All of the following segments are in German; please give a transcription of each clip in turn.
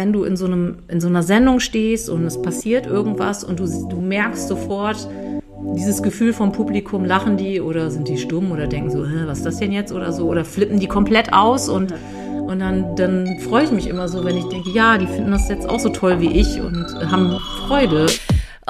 wenn du in so einem, in so einer Sendung stehst und es passiert irgendwas und du, du merkst sofort, dieses Gefühl vom Publikum, lachen die oder sind die stumm oder denken so, was ist das denn jetzt oder so, oder flippen die komplett aus und, und dann, dann freue ich mich immer so, wenn ich denke, ja, die finden das jetzt auch so toll wie ich und haben Freude.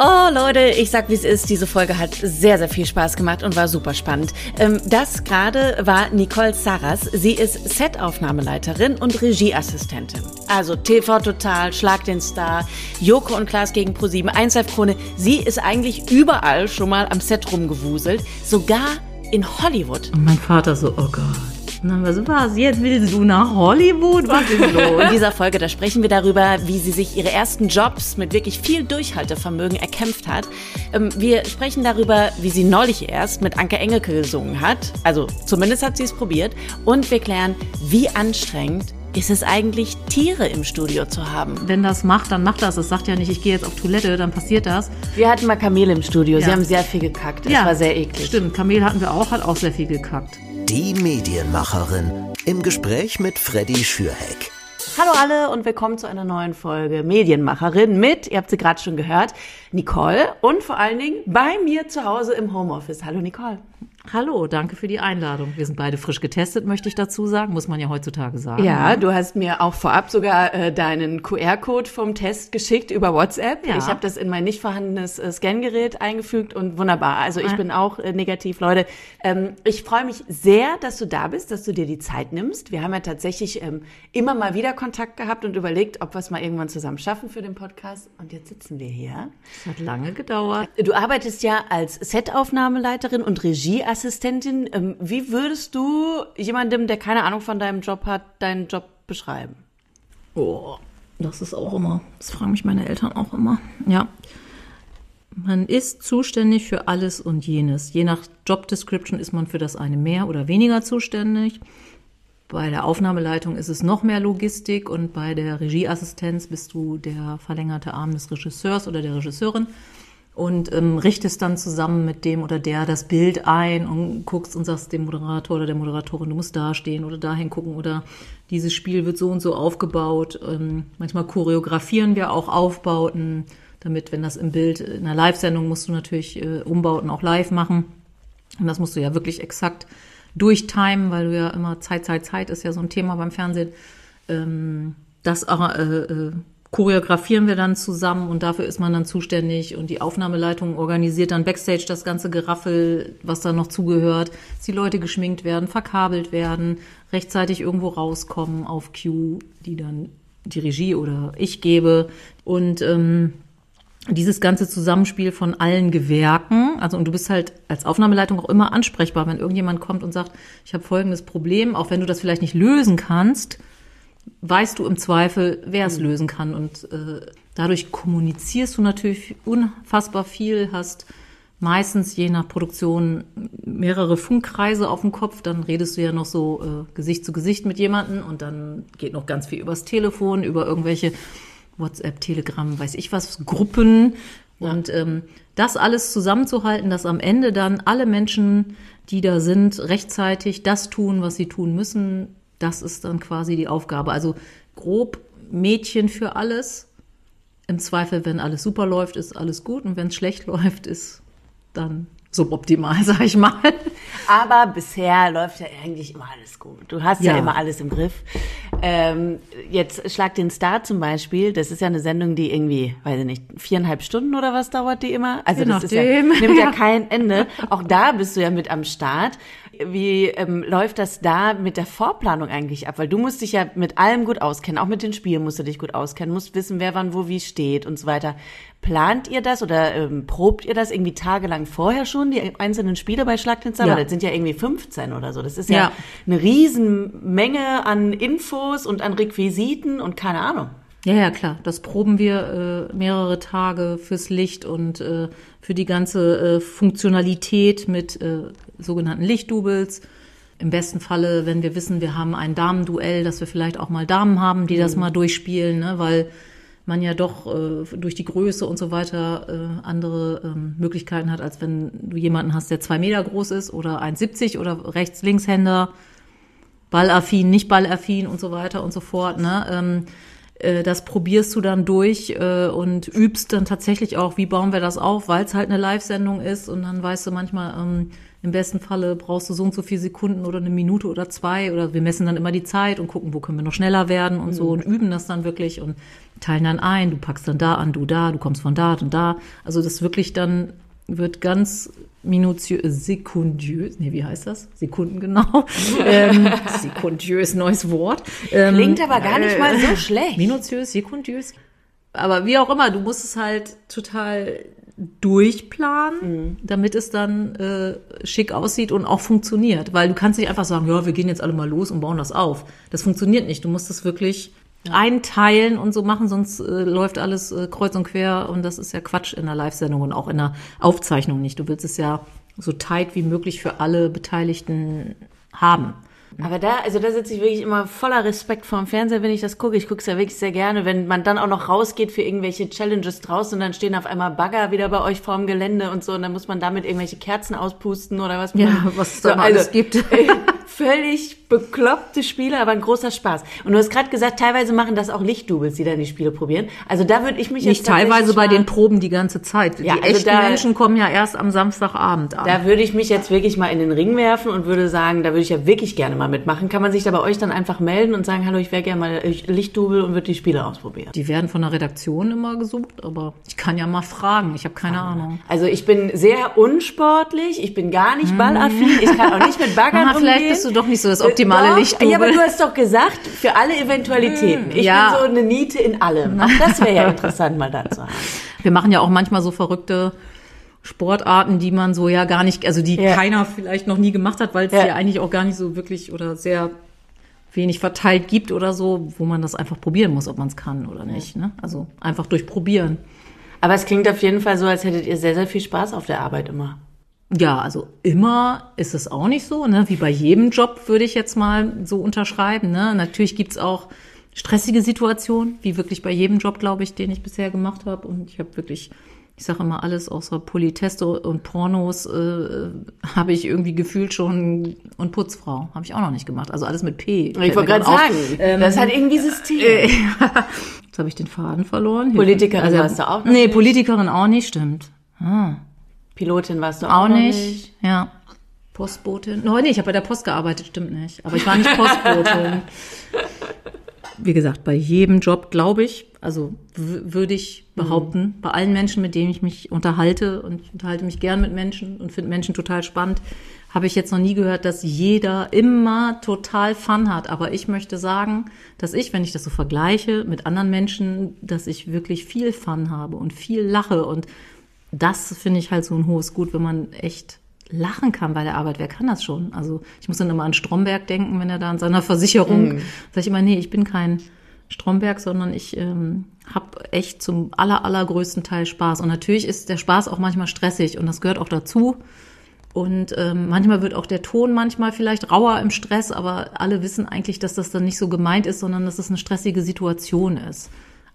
Oh Leute, ich sag wie es ist, diese Folge hat sehr, sehr viel Spaß gemacht und war super spannend. Ähm, das gerade war Nicole Sarras. Sie ist Setaufnahmeleiterin und Regieassistentin. Also TV Total, Schlag den Star, Joko und Klaas gegen ProSieben, 1 Krone. Sie ist eigentlich überall schon mal am Set rumgewuselt, sogar in Hollywood. Und mein Vater so, oh Gott. Und dann war so, was, jetzt willst du nach Hollywood? Was ist los? In dieser Folge, da sprechen wir darüber, wie sie sich ihre ersten Jobs mit wirklich viel Durchhaltevermögen erkämpft hat. Ähm, wir sprechen darüber, wie sie neulich erst mit Anke Engelke gesungen hat. Also zumindest hat sie es probiert. Und wir klären, wie anstrengend ist es eigentlich, Tiere im Studio zu haben? Wenn das macht, dann macht das. Es sagt ja nicht, ich gehe jetzt auf Toilette, dann passiert das. Wir hatten mal Kamele im Studio. Ja. Sie haben sehr viel gekackt. Das ja, war sehr eklig. Stimmt, Kamel hatten wir auch, hat auch sehr viel gekackt. Die Medienmacherin im Gespräch mit Freddy Schürheck. Hallo alle und willkommen zu einer neuen Folge Medienmacherin mit, ihr habt sie gerade schon gehört, Nicole und vor allen Dingen bei mir zu Hause im Homeoffice. Hallo Nicole. Hallo, danke für die Einladung. Wir sind beide frisch getestet, möchte ich dazu sagen, muss man ja heutzutage sagen. Ja, du hast mir auch vorab sogar äh, deinen QR-Code vom Test geschickt über WhatsApp. Ja. Ich habe das in mein nicht vorhandenes äh, Scangerät eingefügt und wunderbar. Also ich ah. bin auch äh, negativ, Leute. Ähm, ich freue mich sehr, dass du da bist, dass du dir die Zeit nimmst. Wir haben ja tatsächlich ähm, immer mal wieder Kontakt gehabt und überlegt, ob wir es mal irgendwann zusammen schaffen für den Podcast. Und jetzt sitzen wir hier. Es hat lange gedauert. Du arbeitest ja als Setaufnahmeleiterin und Regieassistentin Assistentin, ähm, wie würdest du jemandem, der keine Ahnung von deinem Job hat, deinen Job beschreiben? Oh, das ist auch immer, das fragen mich meine Eltern auch immer. Ja. Man ist zuständig für alles und jenes. Je nach Job Description ist man für das eine mehr oder weniger zuständig. Bei der Aufnahmeleitung ist es noch mehr Logistik und bei der Regieassistenz bist du der verlängerte Arm des Regisseurs oder der Regisseurin und ähm, richtest dann zusammen mit dem oder der das Bild ein und guckst und sagst dem Moderator oder der Moderatorin, du musst da stehen oder dahin gucken oder dieses Spiel wird so und so aufgebaut. Ähm, manchmal choreografieren wir auch Aufbauten, damit, wenn das im Bild, in einer Live-Sendung musst du natürlich äh, Umbauten auch live machen. Und das musst du ja wirklich exakt durchtimen, weil du ja immer Zeit, Zeit, Zeit ist ja so ein Thema beim Fernsehen. Ähm, das äh, äh, choreografieren wir dann zusammen und dafür ist man dann zuständig und die Aufnahmeleitung organisiert dann backstage das ganze Geraffel, was da noch zugehört, dass die Leute geschminkt werden, verkabelt werden, rechtzeitig irgendwo rauskommen auf Cue, die dann die Regie oder ich gebe. Und ähm, dieses ganze Zusammenspiel von allen Gewerken, also und du bist halt als Aufnahmeleitung auch immer ansprechbar, wenn irgendjemand kommt und sagt, ich habe folgendes Problem, auch wenn du das vielleicht nicht lösen kannst, weißt du im Zweifel, wer es mhm. lösen kann. Und äh, dadurch kommunizierst du natürlich unfassbar viel, hast meistens je nach Produktion mehrere Funkkreise auf dem Kopf, dann redest du ja noch so äh, Gesicht zu Gesicht mit jemandem und dann geht noch ganz viel übers Telefon, über irgendwelche WhatsApp, Telegram, weiß ich was, Gruppen. Ja. Und ähm, das alles zusammenzuhalten, dass am Ende dann alle Menschen, die da sind, rechtzeitig das tun, was sie tun müssen, das ist dann quasi die Aufgabe. Also grob Mädchen für alles. Im Zweifel, wenn alles super läuft, ist alles gut. Und wenn es schlecht läuft, ist dann suboptimal, sag ich mal. Aber bisher läuft ja eigentlich immer alles gut. Du hast ja, ja immer alles im Griff. Ähm, jetzt Schlag den Star zum Beispiel. Das ist ja eine Sendung, die irgendwie, weiß ich nicht, viereinhalb Stunden oder was dauert die immer? Also Je das ist ja, nimmt ja kein Ende. Auch da bist du ja mit am Start wie ähm, läuft das da mit der Vorplanung eigentlich ab? Weil du musst dich ja mit allem gut auskennen, auch mit den Spielen musst du dich gut auskennen, musst wissen, wer wann wo wie steht und so weiter. Plant ihr das oder ähm, probt ihr das irgendwie tagelang vorher schon, die einzelnen Spiele bei Schlag den Zauber? Ja. Das sind ja irgendwie 15 oder so. Das ist ja, ja eine Riesenmenge an Infos und an Requisiten und keine Ahnung. Ja, ja, klar. Das proben wir äh, mehrere Tage fürs Licht und äh, für die ganze äh, Funktionalität mit äh, sogenannten Lichtdoubles. Im besten Falle, wenn wir wissen, wir haben ein Damenduell, dass wir vielleicht auch mal Damen haben, die mhm. das mal durchspielen, ne? weil man ja doch äh, durch die Größe und so weiter äh, andere ähm, Möglichkeiten hat, als wenn du jemanden hast, der zwei Meter groß ist oder 1,70 oder Rechts-Linkshänder, ballaffin, nicht ballaffin und so weiter und so fort. Ne? Ähm, äh, das probierst du dann durch äh, und übst dann tatsächlich auch, wie bauen wir das auf, weil es halt eine Live-Sendung ist. Und dann weißt du manchmal, ähm, im besten Falle brauchst du so und so viele Sekunden oder eine Minute oder zwei. Oder wir messen dann immer die Zeit und gucken, wo können wir noch schneller werden und so und üben das dann wirklich und teilen dann ein, du packst dann da an, du da, du kommst von da und da. Also das wirklich dann wird ganz minutiös, sekundiös, nee, wie heißt das? Sekunden genau. ähm, sekundiös, neues Wort. Ähm, Klingt aber gar nicht mal so schlecht. Minutiös, sekundiös. Aber wie auch immer, du musst es halt total durchplanen, damit es dann äh, schick aussieht und auch funktioniert. Weil du kannst nicht einfach sagen, ja, wir gehen jetzt alle mal los und bauen das auf. Das funktioniert nicht. Du musst es wirklich einteilen und so machen, sonst äh, läuft alles äh, kreuz und quer und das ist ja Quatsch in der Live-Sendung und auch in der Aufzeichnung nicht. Du willst es ja so tight wie möglich für alle Beteiligten haben. Aber da, also da sitze ich wirklich immer voller Respekt vorm Fernseher, wenn ich das gucke. Ich gucke es ja wirklich sehr gerne, wenn man dann auch noch rausgeht für irgendwelche Challenges draußen und dann stehen auf einmal Bagger wieder bei euch vorm Gelände und so und dann muss man damit irgendwelche Kerzen auspusten oder was. Ja, was es da mal alles gibt. völlig bekloppte Spiele, aber ein großer Spaß. Und du hast gerade gesagt, teilweise machen das auch Lichtdoubles, die dann die Spiele probieren. Also da würde ich mich Nicht jetzt teilweise bei den Proben die ganze Zeit. Ja, die also echten da- Menschen kommen ja erst am Samstagabend an. Da würde ich mich jetzt wirklich mal in den Ring werfen und würde sagen, da würde ich ja wirklich gerne mal mitmachen. Kann man sich da bei euch dann einfach melden und sagen, hallo, ich wäre gerne mal Lichtdouble und würde die Spiele ausprobieren. Die werden von der Redaktion immer gesucht, aber ich kann ja mal fragen. Ich habe keine Ahnung. Also ich bin sehr unsportlich, ich bin gar nicht ballaffin, ich kann auch nicht mit Baggern umgehen. Bist du doch nicht so das optimale Doch, Lichtdouble. Ja, aber du hast doch gesagt, für alle Eventualitäten. Ich ja. bin so eine Niete in allem. Das wäre ja interessant mal da zu haben. Wir machen ja auch manchmal so verrückte Sportarten, die man so ja gar nicht, also die Ja. keiner vielleicht noch nie gemacht hat, weil es Ja. ja. eigentlich auch gar nicht so wirklich oder sehr wenig verteilt gibt oder so, wo man das einfach probieren muss, ob man es kann oder nicht. Ne? Also einfach durch Probieren. Aber es klingt auf jeden Fall so, als hättet ihr sehr, sehr viel Spaß auf der Arbeit immer. Ja, also immer ist es auch nicht so, ne? Wie bei jedem Job würde ich jetzt mal so unterschreiben. Ne? Natürlich gibt's auch stressige Situationen, wie wirklich bei jedem Job, glaube ich, den ich bisher gemacht habe. Und ich habe wirklich, ich sage immer alles außer Politeste und Pornos äh, habe ich irgendwie gefühlt schon und Putzfrau habe ich auch noch nicht gemacht. Also alles mit P. Ich wollte gerade sagen, Ähm, das hat irgendwie System. Jetzt habe ich den Faden verloren. Politikerin warst du auch noch Nee. Politikerin auch nicht, stimmt. Pilotin warst du auch, Auch noch nicht. Ja. Postbotin. No, nee, ich habe bei der Post gearbeitet, stimmt nicht. Aber ich war nicht Postbotin. Wie gesagt, bei jedem Job, glaube ich, also würde ich behaupten, bei allen Menschen, mit denen ich mich unterhalte, und ich unterhalte mich gern mit Menschen und finde Menschen total spannend, habe ich jetzt noch nie gehört, dass jeder immer total Fun hat. Aber ich möchte sagen, dass ich, wenn ich das so vergleiche mit anderen Menschen, dass ich wirklich viel Fun habe und viel lache. Und das finde ich halt so ein hohes Gut, wenn man echt lachen kann bei der Arbeit. Wer kann das schon? Also ich muss dann immer an Stromberg denken, wenn er da an seiner Versicherung, sage ich immer, nee, ich bin kein Stromberg, sondern ich ähm, habe echt zum aller, allergrößten Teil Spaß. Und natürlich ist der Spaß auch manchmal stressig und das gehört auch dazu. Und ähm, manchmal wird auch der Ton manchmal vielleicht rauer im Stress, aber alle wissen eigentlich, dass das dann nicht so gemeint ist, sondern dass es eine stressige Situation ist.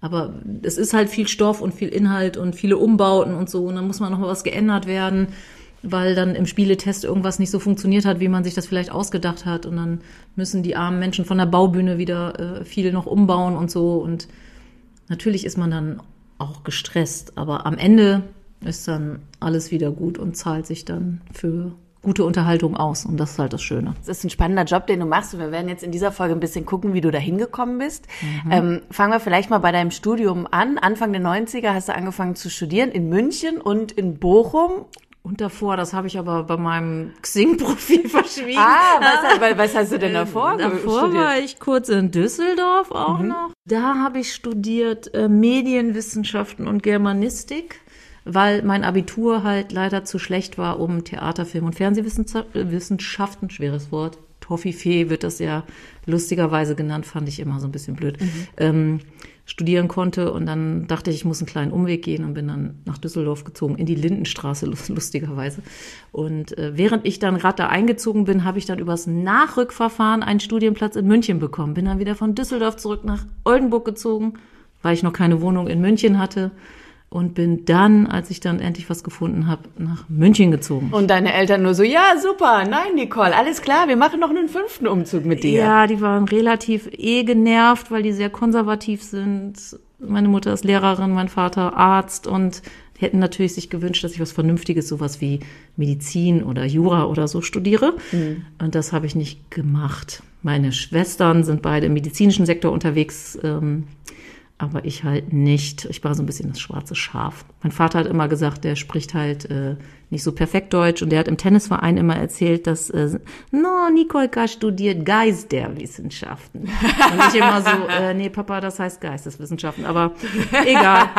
Aber es ist halt viel Stoff und viel Inhalt und viele Umbauten und so. Und dann muss mal noch mal was geändert werden, weil dann im Spieletest irgendwas nicht so funktioniert hat, wie man sich das vielleicht ausgedacht hat. Und dann müssen die armen Menschen von der Baubühne wieder äh, viel noch umbauen und so. Und natürlich ist man dann auch gestresst. Aber am Ende ist dann alles wieder gut und zahlt sich dann für gute Unterhaltung aus. Und das ist halt das Schöne. Das ist ein spannender Job, den du machst. Und wir werden jetzt in dieser Folge ein bisschen gucken, wie du da hingekommen bist. Ähm, fangen wir vielleicht mal bei deinem Studium an. Anfang der 90er hast du angefangen zu studieren in München und in Bochum. Und davor, das habe ich aber bei meinem Xing-Profil verschwiegen. Ah, was, was, was hast du denn davor, Davor studiert? war ich kurz in Düsseldorf auch noch. Da habe ich studiert äh, Medienwissenschaften und Germanistik, weil mein Abitur halt leider zu schlecht war, um Theater, Film und Fernsehwissenschaften, schweres Wort, Toffifee wird das ja lustigerweise genannt, fand ich immer so ein bisschen blöd, ähm, studieren konnte. Und dann dachte ich, ich muss einen kleinen Umweg gehen und bin dann nach Düsseldorf gezogen, in die Lindenstraße, lus- lustigerweise. Und äh, während ich dann gerade da eingezogen bin, habe ich dann übers Nachrückverfahren einen Studienplatz in München bekommen. Bin dann wieder von Düsseldorf zurück nach Oldenburg gezogen, weil ich noch keine Wohnung in München hatte. Und bin dann, als ich dann endlich was gefunden habe, nach München gezogen. Und deine Eltern nur so, ja, super, nein, Nicole, alles klar, wir machen noch einen fünften Umzug mit dir. Ja, die waren relativ eh genervt, weil die sehr konservativ sind. Meine Mutter ist Lehrerin, mein Vater Arzt und hätten natürlich sich gewünscht, dass ich was Vernünftiges, sowas wie Medizin oder Jura oder so studiere. Mhm. Und das habe ich nicht gemacht. Meine Schwestern sind beide im medizinischen Sektor unterwegs. Ähm, aber ich halt nicht. Ich war so ein bisschen das schwarze Schaf. Mein Vater hat immer gesagt, der spricht halt äh, nicht so perfekt Deutsch und der hat im Tennisverein immer erzählt, dass äh, no, Nikolka studiert Geisterwissenschaften. Und ich immer so, äh, nee, Papa, das heißt Geisteswissenschaften. Aber egal.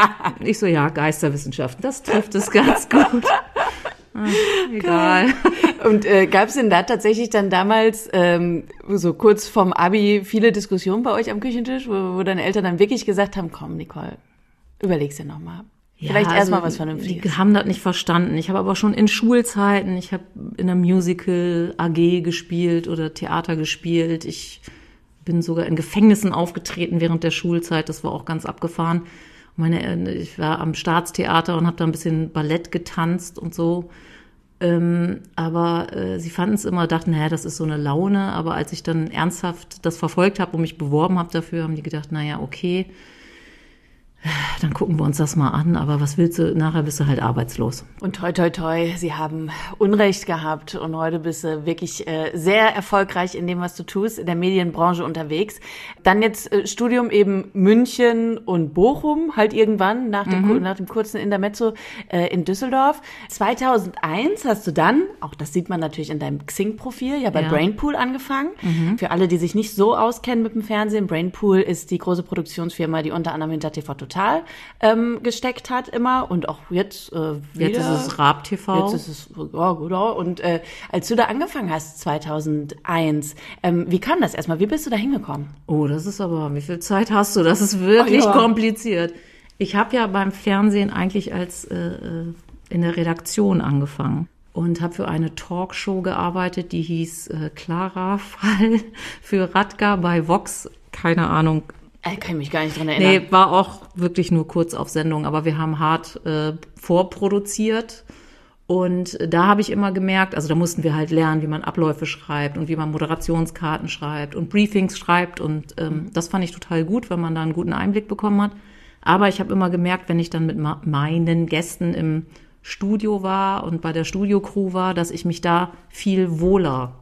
Ich so, ja, Geisterwissenschaften, das trifft es ganz gut. Ach, egal. Und äh, gab es denn da tatsächlich dann damals ähm, so kurz vorm Abi viele Diskussionen bei euch am Küchentisch, wo, wo deine Eltern dann wirklich gesagt haben, komm Nicole, überleg's dir nochmal. Ja, Vielleicht also, erstmal was Vernünftiges. Die haben das nicht verstanden. Ich habe aber schon in Schulzeiten, ich habe in einer Musical AG gespielt oder Theater gespielt. Ich bin sogar in Gefängnissen aufgetreten während der Schulzeit. Das war auch ganz abgefahren. Meine, ich war am Staatstheater und habe da ein bisschen Ballett getanzt und so. Ähm, aber äh, sie fanden es immer, dachten, naja, das ist so eine Laune. Aber als ich dann ernsthaft das verfolgt habe und mich beworben habe dafür, haben die gedacht, naja, okay, dann gucken wir uns das mal an, aber was willst du, nachher bist du halt arbeitslos. Und toi, toi, toi, sie haben Unrecht gehabt und heute bist du wirklich äh, sehr erfolgreich in dem, was du tust, in der Medienbranche unterwegs. Dann jetzt äh, Studium eben München und Bochum, halt irgendwann nach dem, mhm. nach dem kurzen Intermezzo äh, in Düsseldorf. 2001 hast du dann, auch das sieht man natürlich in deinem Xing-Profil, ja bei ja. Brainpool angefangen. Mhm. Für alle, die sich nicht so auskennen mit dem Fernsehen, Brainpool ist die große Produktionsfirma, die unter anderem hinter TV Total ähm, gesteckt hat immer und auch jetzt äh, wieder. Jetzt ist es Raab TV. Jetzt ist es, ja genau. Und äh, als du da angefangen hast, 2001, ähm, wie kam das erstmal? Wie bist du da hingekommen? Oh, das ist aber, wie viel Zeit hast du? Das ist wirklich oh, ja. kompliziert. Ich habe ja beim Fernsehen eigentlich als äh, äh in der Redaktion angefangen und habe für eine Talkshow gearbeitet, die hieß äh, Clara Fall für Radgar bei Vox. Keine Ahnung, ich kann mich gar nicht dran erinnern. Nee, war auch wirklich nur kurz auf Sendung, aber wir haben hart äh, vorproduziert. Und da habe ich immer gemerkt, also da mussten wir halt lernen, wie man Abläufe schreibt und wie man Moderationskarten schreibt und Briefings schreibt. Und ähm, das fand ich total gut, weil man da einen guten Einblick bekommen hat. Aber ich habe immer gemerkt, wenn ich dann mit meinen Gästen im Studio war und bei der Studiocrew war, dass ich mich da viel wohler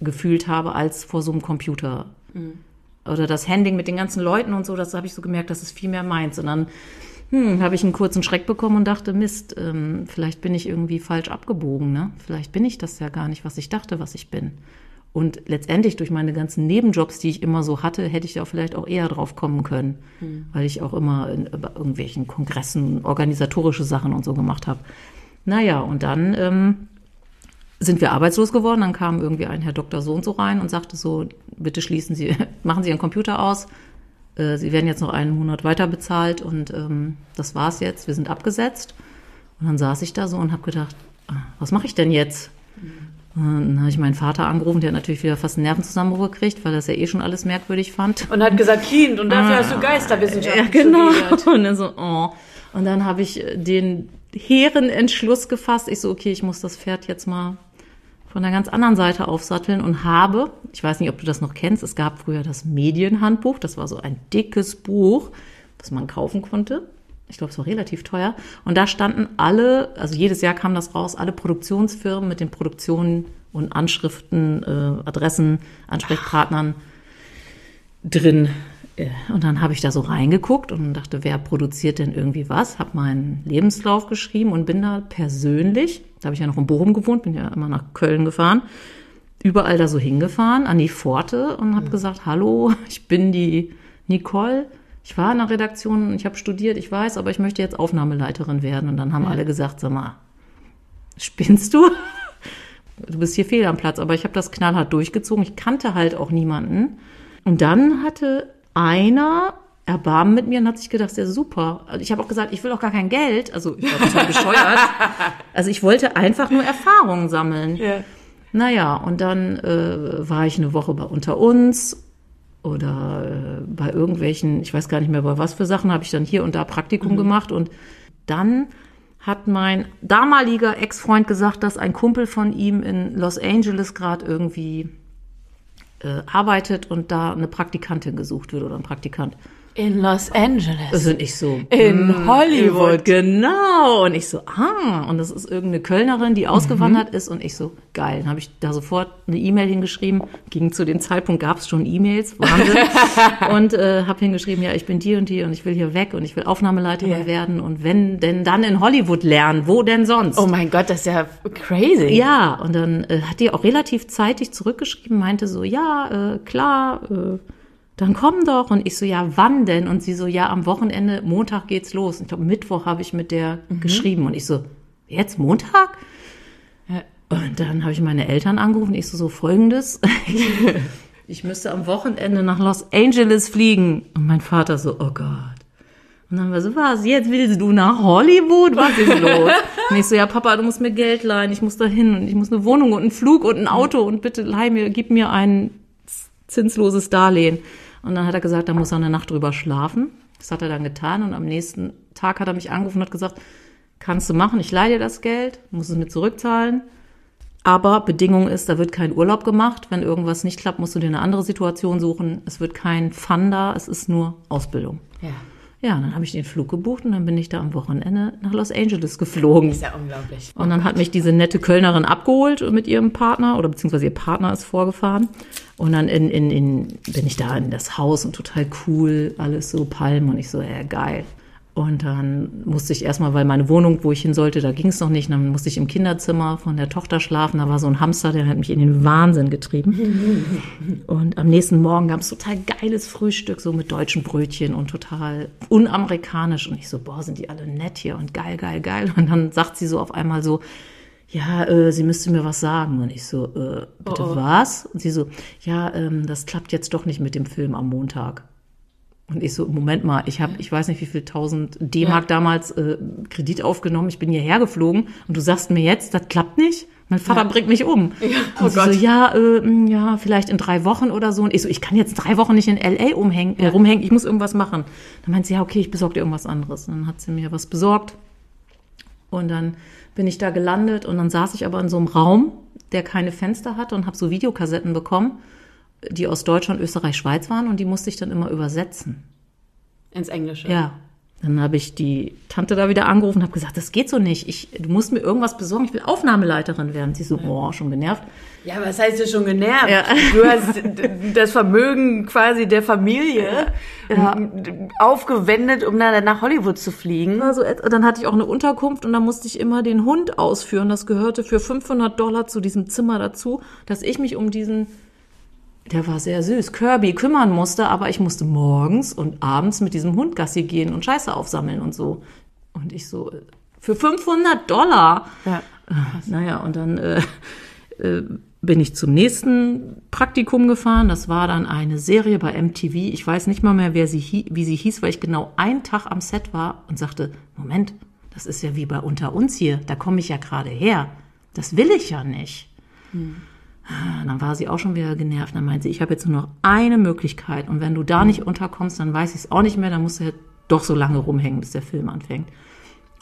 gefühlt habe als vor so einem Computer. Mhm oder das Handling mit den ganzen Leuten und so, das habe ich so gemerkt, das ist viel mehr meins. Und dann hm, habe ich einen kurzen Schreck bekommen und dachte, Mist, ähm, vielleicht bin ich irgendwie falsch abgebogen. Ne? Vielleicht bin ich das ja gar nicht, was ich dachte, was ich bin. Und letztendlich durch meine ganzen Nebenjobs, die ich immer so hatte, hätte ich da vielleicht auch eher drauf kommen können, hm. weil ich auch immer in, bei irgendwelchen Kongressen organisatorische Sachen und so gemacht habe. Naja, und dann ähm, sind wir arbeitslos geworden. Dann kam irgendwie ein Herr Doktor so und so rein und sagte so, bitte schließen Sie, machen Sie Ihren Computer aus. Äh, Sie werden jetzt noch einen Monat weiter bezahlt und ähm, das war's jetzt. Wir sind abgesetzt. Und dann saß ich da so und habe gedacht, ah, was mache ich denn jetzt? Und dann habe ich meinen Vater angerufen, der hat natürlich wieder fast einen Nervenzusammenbruch gekriegt, weil er das ja eh schon alles merkwürdig fand. Und hat gesagt, Kind, und dafür ah, hast du Geisterwissenschaften Ja, genau. Studiert. Und dann so, oh. Und dann habe ich den hehren Entschluss gefasst. Ich so, okay, ich muss das Pferd jetzt mal von der ganz anderen Seite aufsatteln und habe, ich weiß nicht, ob du das noch kennst, es gab früher das Medienhandbuch, das war so ein dickes Buch, das man kaufen konnte. Ich glaube, es war relativ teuer. Und da standen alle, also jedes Jahr kam das raus, alle Produktionsfirmen mit den Produktionen und Anschriften, äh, Adressen, Ansprechpartnern Ach. drin. Und dann habe ich da so reingeguckt und dachte, wer produziert denn irgendwie was? Habe meinen Lebenslauf geschrieben und bin da persönlich, da habe ich ja noch in Bochum gewohnt, bin ja immer nach Köln gefahren, überall da so hingefahren an die Pforte und habe mhm. gesagt, hallo, ich bin die Nicole. Ich war in der Redaktion, ich habe studiert, ich weiß, aber ich möchte jetzt Aufnahmeleiterin werden. Und dann haben ja. alle gesagt, sag mal, spinnst du? Du bist hier fehl am Platz. Aber ich habe das knallhart durchgezogen. Ich kannte halt auch niemanden. Und dann hatte einer Erbarmen mit mir und hat sich gedacht, ja super. Also ich habe auch gesagt, ich will auch gar kein Geld. Also ich war total bescheuert. Also ich wollte einfach nur Erfahrungen sammeln. Ja. Naja, und dann äh, war ich eine Woche bei unter uns oder äh, bei irgendwelchen, ich weiß gar nicht mehr bei was für Sachen, habe ich dann hier und da Praktikum mhm. gemacht und dann hat mein damaliger Ex-Freund gesagt, dass ein Kumpel von ihm in Los Angeles gerade irgendwie arbeitet und da eine Praktikantin gesucht wird oder ein Praktikant. In Los Angeles. Das und ich so. In mm, Hollywood. Genau. Und ich so, ah. Und das ist irgendeine Kölnerin, die ausgewandert mhm. ist. Und ich so, geil. Dann habe ich da sofort eine E-Mail hingeschrieben. Ging zu dem Zeitpunkt, gab es schon E-Mails. Wahnsinn. und äh, habe hingeschrieben, ja, ich bin die und die und ich will hier weg und ich will Aufnahmeleiterin yeah. werden. Und wenn denn dann in Hollywood lernen, wo denn sonst? Oh mein Gott, das ist ja crazy. Ja, und dann äh, hat die auch relativ zeitig zurückgeschrieben, meinte so, ja, äh, klar, äh, dann komm doch. Und ich so, ja, wann denn? Und sie so, ja, am Wochenende, Montag geht's los. Ich glaube, Mittwoch habe ich mit der mhm. geschrieben. Und ich so, jetzt Montag? Ja. Und dann habe ich meine Eltern angerufen. Ich so, so folgendes. ich müsste am Wochenende nach Los Angeles fliegen. Und mein Vater so, oh Gott. Und dann war so, was, jetzt willst du nach Hollywood? Was ist los? und ich so, ja, Papa, du musst mir Geld leihen, ich muss da hin und ich muss eine Wohnung und einen Flug und ein Auto und bitte leih mir, gib mir ein zinsloses Darlehen. Und dann hat er gesagt, da muss er eine Nacht drüber schlafen. Das hat er dann getan und am nächsten Tag hat er mich angerufen und hat gesagt, kannst du machen, ich leihe dir das Geld, muss es mir zurückzahlen. Aber Bedingung ist, da wird kein Urlaub gemacht. Wenn irgendwas nicht klappt, musst du dir eine andere Situation suchen. Es wird kein Fun da, es ist nur Ausbildung. Ja. Ja, dann habe ich den Flug gebucht und dann bin ich da am Wochenende nach Los Angeles geflogen. ist ja unglaublich. Und dann hat mich diese nette Kölnerin abgeholt mit ihrem Partner oder beziehungsweise ihr Partner ist vorgefahren. Und dann in, in, in, bin ich da in das Haus und total cool, alles so Palmen und ich so, ja, geil. Und dann musste ich erstmal, weil meine Wohnung, wo ich hin sollte, da ging es noch nicht, dann musste ich im Kinderzimmer von der Tochter schlafen. Da war so ein Hamster, der hat mich in den Wahnsinn getrieben. und am nächsten Morgen gab es total geiles Frühstück, so mit deutschen Brötchen und total unamerikanisch. Und ich so, boah, sind die alle nett hier und geil, geil, geil. Und dann sagt sie so auf einmal so, ja, äh, sie müsste mir was sagen. Und ich so, äh, bitte oh, oh. was? Und sie so, ja, ähm, das klappt jetzt doch nicht mit dem Film am Montag. Und ich so, Moment mal, ich habe, ich weiß nicht, wie viel tausend D-Mark ja. damals äh, Kredit aufgenommen. Ich bin hierher geflogen und du sagst mir jetzt, das klappt nicht. Mein Vater ja. bringt mich um. Ja. Oh und sie Gott. so, ja, äh, ja, vielleicht in drei Wochen oder so. Und ich so, ich kann jetzt drei Wochen nicht in LA umhängen, äh, rumhängen, ich muss irgendwas machen. Dann meint sie, ja, okay, ich besorge dir irgendwas anderes. Und dann hat sie mir was besorgt. Und dann bin ich da gelandet und dann saß ich aber in so einem Raum, der keine Fenster hatte und habe so Videokassetten bekommen die aus Deutschland, Österreich, Schweiz waren und die musste ich dann immer übersetzen. Ins Englische? Ja. Dann habe ich die Tante da wieder angerufen und habe gesagt, das geht so nicht. Ich, du musst mir irgendwas besorgen. Ich will Aufnahmeleiterin werden. Sie so, boah, schon genervt. Ja, was heißt du schon genervt? Ja. Du hast das Vermögen quasi der Familie ja. aufgewendet, um dann nach Hollywood zu fliegen. Also, dann hatte ich auch eine Unterkunft und da musste ich immer den Hund ausführen. Das gehörte für 500 Dollar zu diesem Zimmer dazu, dass ich mich um diesen der war sehr süß, Kirby kümmern musste, aber ich musste morgens und abends mit diesem Hund Gassi gehen und Scheiße aufsammeln und so. Und ich so, für 500 Dollar. Ja. Äh, naja, und dann äh, äh, bin ich zum nächsten Praktikum gefahren. Das war dann eine Serie bei MTV. Ich weiß nicht mal mehr, wer sie, wie sie hieß, weil ich genau einen Tag am Set war und sagte, Moment, das ist ja wie bei unter uns hier. Da komme ich ja gerade her. Das will ich ja nicht. Hm. Dann war sie auch schon wieder genervt. Dann meinte sie, ich habe jetzt nur noch eine Möglichkeit. Und wenn du da nicht unterkommst, dann weiß ich es auch nicht mehr. Dann musst du ja doch so lange rumhängen, bis der Film anfängt.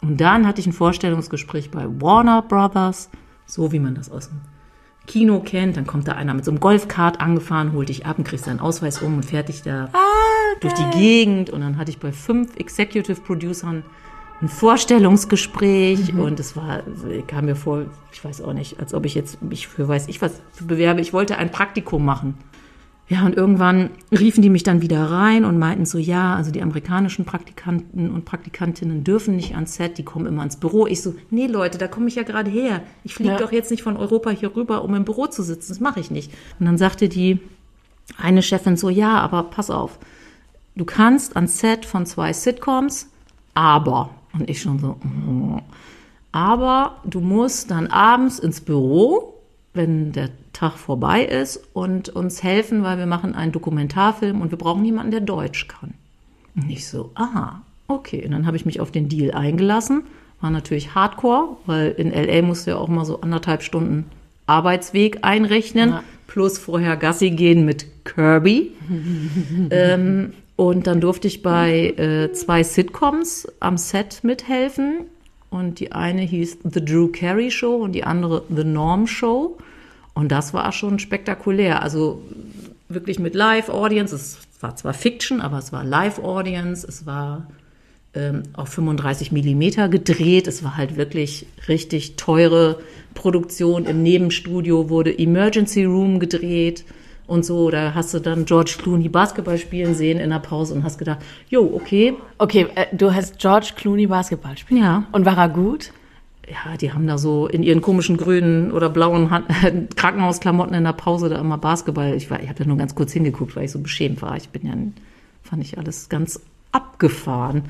Und dann hatte ich ein Vorstellungsgespräch bei Warner Brothers, so wie man das aus dem Kino kennt. Dann kommt da einer mit so einem Golfkart angefahren, holt dich ab und kriegst deinen Ausweis um und fährt dich da ah, durch die Gegend. Und dann hatte ich bei fünf Executive Producern ein Vorstellungsgespräch mhm. und es war, kam mir vor, ich weiß auch nicht, als ob ich jetzt mich für weiß ich was bewerbe. Ich wollte ein Praktikum machen. Ja, und irgendwann riefen die mich dann wieder rein und meinten so, ja, also die amerikanischen Praktikanten und Praktikantinnen dürfen nicht ans Set, die kommen immer ans Büro. Ich so, nee Leute, da komme ich ja gerade her. Ich fliege ja. doch jetzt nicht von Europa hier rüber, um im Büro zu sitzen. Das mache ich nicht. Und dann sagte die eine Chefin so, ja, aber pass auf, du kannst ans Set von zwei Sitcoms, aber und ich schon so, mm. aber du musst dann abends ins Büro, wenn der Tag vorbei ist und uns helfen, weil wir machen einen Dokumentarfilm und wir brauchen jemanden, der Deutsch kann. Und ich so, ah, okay. Und dann habe ich mich auf den Deal eingelassen. War natürlich Hardcore, weil in LA musst du ja auch mal so anderthalb Stunden Arbeitsweg einrechnen, ja. plus vorher Gassi gehen mit Kirby. ähm, Und dann durfte ich bei äh, zwei Sitcoms am Set mithelfen. Und die eine hieß The Drew Carey Show und die andere The Norm Show. Und das war schon spektakulär. Also wirklich mit Live-Audience. Es war zwar Fiction, aber es war Live-Audience. Es war ähm, auf 35 Millimeter gedreht. Es war halt wirklich richtig teure Produktion. Im Nebenstudio wurde Emergency Room gedreht und so. Da hast du dann George Clooney Basketball spielen sehen in der Pause und hast gedacht, jo, okay. Okay, äh, du hast George Clooney Basketball spielen. Ja. Und war er gut? Ja, die haben da so in ihren komischen grünen oder blauen Hand Krankenhausklamotten in der Pause da immer Basketball. Ich, war, ich habe da nur ganz kurz hingeguckt, weil ich so beschämt war. Ich bin ja, fand ich alles ganz abgefahren.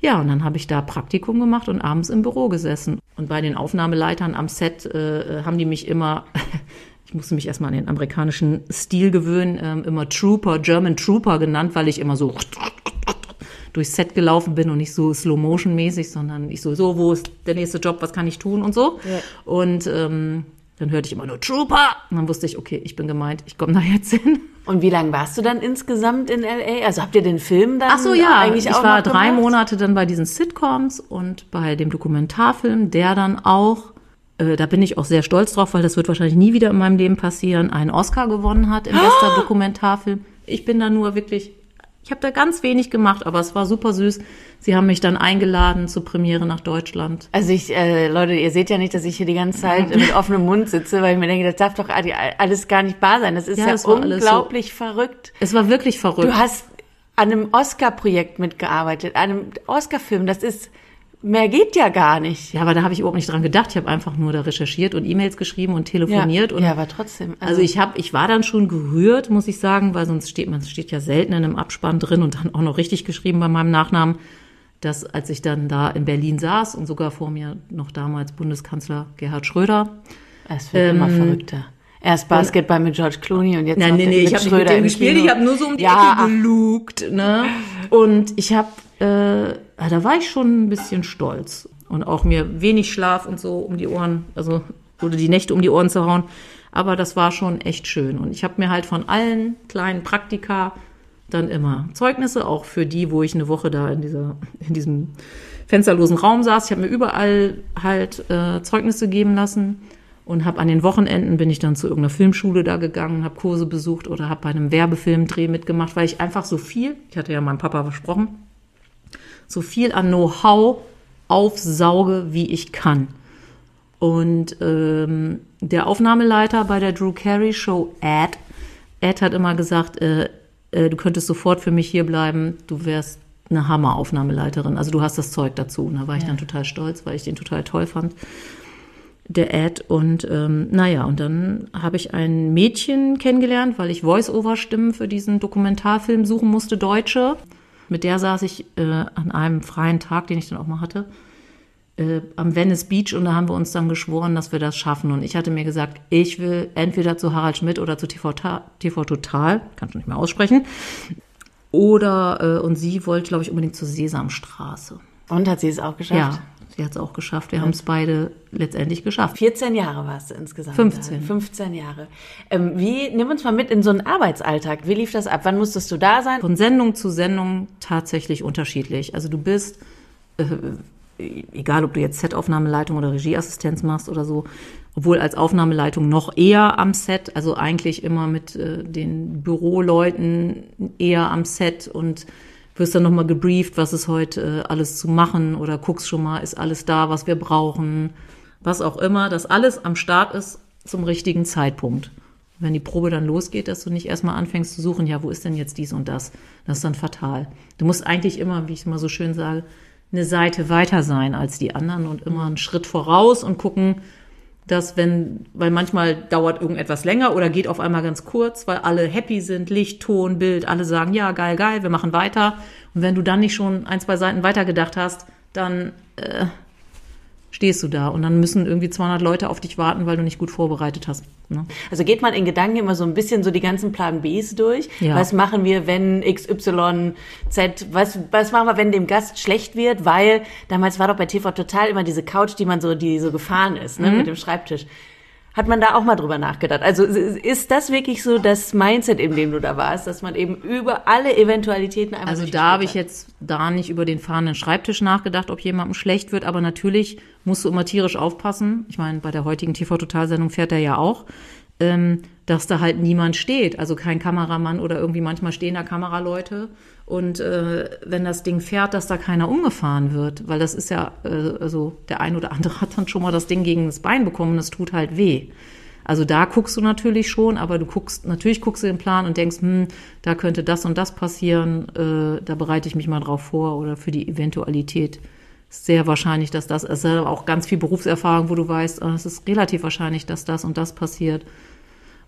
Ja, und dann habe ich da Praktikum gemacht und abends im Büro gesessen. Und bei den Aufnahmeleitern am Set äh, haben die mich immer ich musste mich erstmal an den amerikanischen Stil gewöhnen, ähm, immer Trooper, German Trooper genannt, weil ich immer so durchs Set gelaufen bin und nicht so Slow-Motion-mäßig, sondern ich so, so, wo ist der nächste Job, was kann ich tun und so. Ja. Und ähm, dann hörte ich immer nur Trooper. Und dann wusste ich, okay, ich bin gemeint, ich komme da jetzt hin. Und wie lange warst du dann insgesamt in LA? Also habt ihr den Film dann Ach so, ja, eigentlich ich auch war drei Monate dann bei diesen Sitcoms und bei dem Dokumentarfilm, der dann auch äh, da bin ich auch sehr stolz drauf, weil das wird wahrscheinlich nie wieder in meinem Leben passieren, einen Oscar gewonnen hat im bester oh! Dokumentarfilm. Ich bin da nur wirklich, ich habe da ganz wenig gemacht, aber es war super süß. Sie haben mich dann eingeladen zur Premiere nach Deutschland. Also ich, äh, Leute, ihr seht ja nicht, dass ich hier die ganze Zeit mit offenem Mund sitze, weil ich mir denke, das darf doch alles gar nicht wahr sein. Das ist ja, ja das unglaublich so, verrückt. Es war wirklich verrückt. Du hast an einem Oscar-Projekt mitgearbeitet, an einem Oscar-Film. Das ist Mehr geht ja gar nicht. Ja, aber da habe ich überhaupt nicht dran gedacht. Ich habe einfach nur da recherchiert und E-Mails geschrieben und telefoniert. Ja, und ja aber trotzdem. Also, also ich habe, ich war dann schon gerührt, muss ich sagen, weil sonst steht man steht ja selten in einem Abspann drin und dann auch noch richtig geschrieben bei meinem Nachnamen, dass als ich dann da in Berlin saß und sogar vor mir noch damals Bundeskanzler Gerhard Schröder. Es wird ähm, immer verrückter. Erst Basketball mit George Clooney und jetzt Nein, nee, nee, ich habe nicht mit dem gespielt, ich habe nur so um die ja, Ecke gelugt, ne? Und ich habe äh, da war ich schon ein bisschen stolz. Und auch mir wenig Schlaf und so um die Ohren, also oder die Nächte um die Ohren zu hauen. Aber das war schon echt schön. Und ich habe mir halt von allen kleinen Praktika dann immer Zeugnisse, auch für die, wo ich eine Woche da in, dieser, in diesem fensterlosen Raum saß. Ich habe mir überall halt äh, Zeugnisse geben lassen und habe an den Wochenenden bin ich dann zu irgendeiner Filmschule da gegangen, habe Kurse besucht oder habe bei einem Werbefilmdreh mitgemacht, weil ich einfach so viel, ich hatte ja meinem Papa versprochen, so viel an Know-how aufsauge, wie ich kann. Und ähm, der Aufnahmeleiter bei der Drew Carey Show, Ed, Ed hat immer gesagt, äh, äh, du könntest sofort für mich hier bleiben, du wärst eine Hammer-Aufnahmeleiterin. Also du hast das Zeug dazu. Und da war ich ja. dann total stolz, weil ich den total toll fand, der Ed. Und ähm, naja, und dann habe ich ein Mädchen kennengelernt, weil ich Voice-Over-Stimmen für diesen Dokumentarfilm suchen musste, Deutsche. Mit der saß ich äh, an einem freien Tag, den ich dann auch mal hatte, äh, am Venice Beach und da haben wir uns dann geschworen, dass wir das schaffen. Und ich hatte mir gesagt, ich will entweder zu Harald Schmidt oder zu TV, TV Total, kann schon nicht mehr aussprechen. Oder, äh, und sie wollte, glaube ich, unbedingt zur Sesamstraße. Und hat sie es auch geschafft? Ja, sie hat es auch geschafft. Wir ja. haben es beide letztendlich geschafft. 14 Jahre warst du insgesamt. 15. Da. 15 Jahre. Ähm, wie, nimm uns mal mit in so einen Arbeitsalltag. Wie lief das ab? Wann musstest du da sein? Von Sendung zu Sendung tatsächlich unterschiedlich. Also du bist, äh, egal ob du jetzt Setaufnahmeleitung oder Regieassistenz machst oder so, obwohl als Aufnahmeleitung noch eher am Set, also eigentlich immer mit äh, den Büroleuten eher am Set und wirst dann nochmal gebrieft, was ist heute äh, alles zu machen oder guckst schon mal, ist alles da, was wir brauchen, was auch immer, dass alles am Start ist zum richtigen Zeitpunkt. Wenn die Probe dann losgeht, dass du nicht erstmal anfängst zu suchen, ja, wo ist denn jetzt dies und das? Das ist dann fatal. Du musst eigentlich immer, wie ich immer so schön sage, eine Seite weiter sein als die anderen und immer einen Schritt voraus und gucken, dass wenn, weil manchmal dauert irgendetwas länger oder geht auf einmal ganz kurz, weil alle happy sind, Licht, Ton, Bild, alle sagen, ja, geil, geil, wir machen weiter. Und wenn du dann nicht schon ein, zwei Seiten weitergedacht hast, dann äh, stehst du da und dann müssen irgendwie 200 Leute auf dich warten, weil du nicht gut vorbereitet hast. Ne? Also geht man in Gedanken immer so ein bisschen so die ganzen Plan Bs durch. Ja. Was machen wir, wenn X, Y, Z, was, was machen wir, wenn dem Gast schlecht wird? Weil damals war doch bei TV Total immer diese Couch, die man so, die so gefahren ist, ne, mhm. mit dem Schreibtisch. Hat man da auch mal drüber nachgedacht? Also ist das wirklich so das Mindset, in dem du da warst, dass man eben über alle Eventualitäten einmal Also da habe ich jetzt da nicht über den fahrenden Schreibtisch nachgedacht, ob jemandem schlecht wird, aber natürlich musst du immer tierisch aufpassen. Ich meine, bei der heutigen TV-Total-Sendung fährt er ja auch, ähm, dass da halt niemand steht, also kein Kameramann oder irgendwie manchmal stehen da Kameraleute und äh, wenn das Ding fährt, dass da keiner umgefahren wird, weil das ist ja, äh, also der ein oder andere hat dann schon mal das Ding gegen das Bein bekommen, das tut halt weh. Also da guckst du natürlich schon, aber du guckst, natürlich guckst du den Plan und denkst, hm, da könnte das und das passieren, äh, da bereite ich mich mal drauf vor oder für die Eventualität. Sehr wahrscheinlich, dass das, es ist auch ganz viel Berufserfahrung, wo du weißt, äh, es ist relativ wahrscheinlich, dass das und das passiert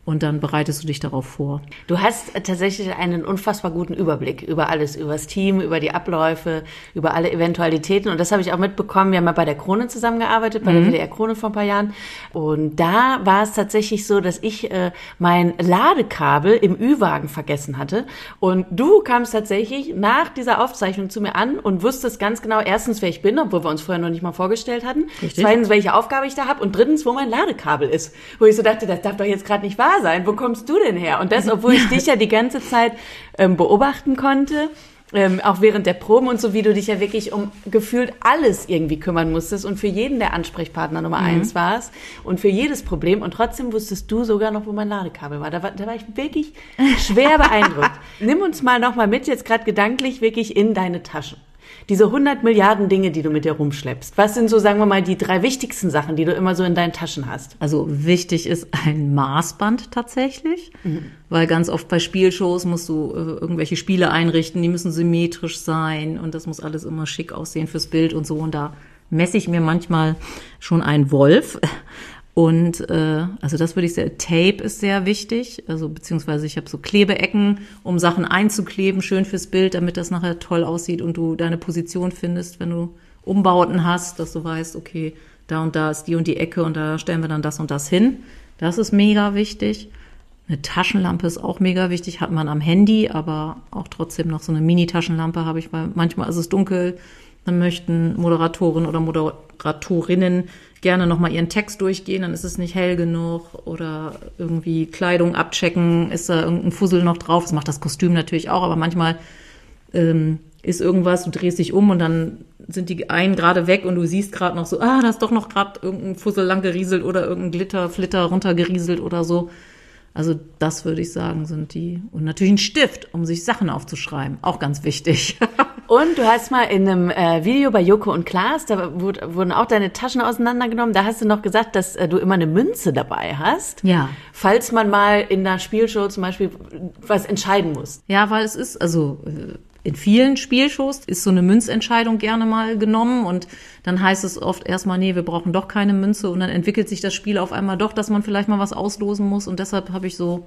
und dann bereitest du dich darauf vor. Du hast tatsächlich einen unfassbar guten Überblick über alles, über das Team, über die Abläufe, über alle Eventualitäten und das habe ich auch mitbekommen. Wir haben ja bei der Krone zusammengearbeitet, bei mhm. der WDR Krone vor ein paar Jahren und da war es tatsächlich so, dass ich äh, mein Ladekabel im Ü-Wagen vergessen hatte und du kamst tatsächlich nach dieser Aufzeichnung zu mir an und wusstest ganz genau erstens, wer ich bin, obwohl wir uns vorher noch nicht mal vorgestellt hatten, Richtig. zweitens, welche Aufgabe ich da habe und drittens, wo mein Ladekabel ist, wo ich so dachte, das darf doch jetzt gerade nicht wahr sein. Wo kommst du denn her? Und das, obwohl ich dich ja die ganze Zeit ähm, beobachten konnte. Ähm, auch während der Proben und so, wie du dich ja wirklich um gefühlt alles irgendwie kümmern musstest und für jeden der Ansprechpartner Nummer mhm. eins warst und für jedes Problem und trotzdem wusstest du sogar noch, wo mein Ladekabel war. Da war, da war ich wirklich schwer beeindruckt. Nimm uns mal nochmal mit, jetzt gerade gedanklich wirklich in deine Taschen diese 100 Milliarden Dinge, die du mit dir rumschleppst, was sind so, sagen wir mal, die drei wichtigsten Sachen, die du immer so in deinen Taschen hast? Also wichtig ist ein Maßband tatsächlich, mhm. weil ganz oft bei Spielshows musst du äh, irgendwelche Spiele einrichten, die müssen symmetrisch sein und das muss alles immer schick aussehen fürs Bild und so und da messe ich mir manchmal schon einen Wolf. Und äh, also das würde ich sagen, Tape ist sehr wichtig, also beziehungsweise ich habe so Klebeecken, um Sachen einzukleben, schön fürs Bild, damit das nachher toll aussieht und du deine Position findest, wenn du Umbauten hast, dass du weißt, okay, da und da ist die und die Ecke und da stellen wir dann das und das hin. Das ist mega wichtig. Eine Taschenlampe ist auch mega wichtig, hat man am Handy, aber auch trotzdem noch so eine Mini-Taschenlampe habe ich, weil manchmal ist es dunkel, dann möchten Moderatoren oder Moderatorinnen gerne nochmal ihren Text durchgehen, dann ist es nicht hell genug oder irgendwie Kleidung abchecken, ist da irgendein Fussel noch drauf. Das macht das Kostüm natürlich auch, aber manchmal ähm, ist irgendwas, du drehst dich um und dann sind die einen gerade weg und du siehst gerade noch so, ah, da ist doch noch gerade irgendein Fussel lang gerieselt oder irgendein Glitter, Flitter runtergerieselt oder so. Also das würde ich sagen, sind die. Und natürlich ein Stift, um sich Sachen aufzuschreiben. Auch ganz wichtig. und du hast mal in einem äh, Video bei Joko und Klaas, da wurden auch deine Taschen auseinandergenommen. Da hast du noch gesagt, dass äh, du immer eine Münze dabei hast. Ja. Falls man mal in einer Spielshow zum Beispiel was entscheiden muss. Ja, weil es ist, also äh, in vielen Spielshows ist so eine Münzentscheidung gerne mal genommen und dann heißt es oft erstmal, nee, wir brauchen doch keine Münze und dann entwickelt sich das Spiel auf einmal doch, dass man vielleicht mal was auslosen muss und deshalb habe ich so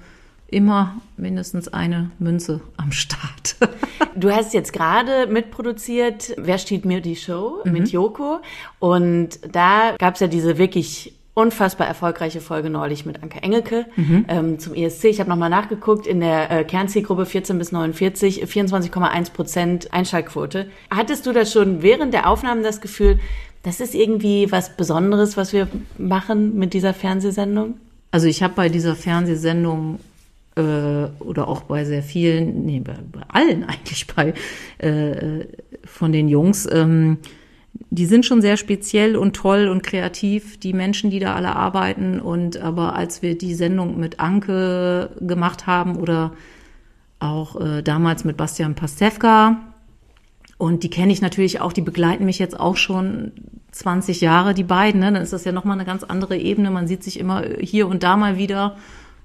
immer mindestens eine Münze am Start. du hast jetzt gerade mitproduziert, Wer steht mir die Show mhm. mit Joko und da gab es ja diese wirklich unfassbar erfolgreiche Folge neulich mit Anke Engelke mhm. ähm, zum ESC. Ich habe nochmal nachgeguckt, in der äh, Kernzielgruppe 14 bis 49, 24,1 Prozent Einschaltquote. Hattest du das schon während der Aufnahmen das Gefühl, das ist irgendwie was Besonderes, was wir machen mit dieser Fernsehsendung? Also ich habe bei dieser Fernsehsendung äh, oder auch bei sehr vielen, nee, bei, bei allen eigentlich bei äh, von den Jungs, ähm, die sind schon sehr speziell und toll und kreativ, die Menschen, die da alle arbeiten. Und aber als wir die Sendung mit Anke gemacht haben oder auch äh, damals mit Bastian Pastewka, und die kenne ich natürlich auch, die begleiten mich jetzt auch schon 20 Jahre, die beiden. Ne? Dann ist das ja nochmal eine ganz andere Ebene. Man sieht sich immer hier und da mal wieder.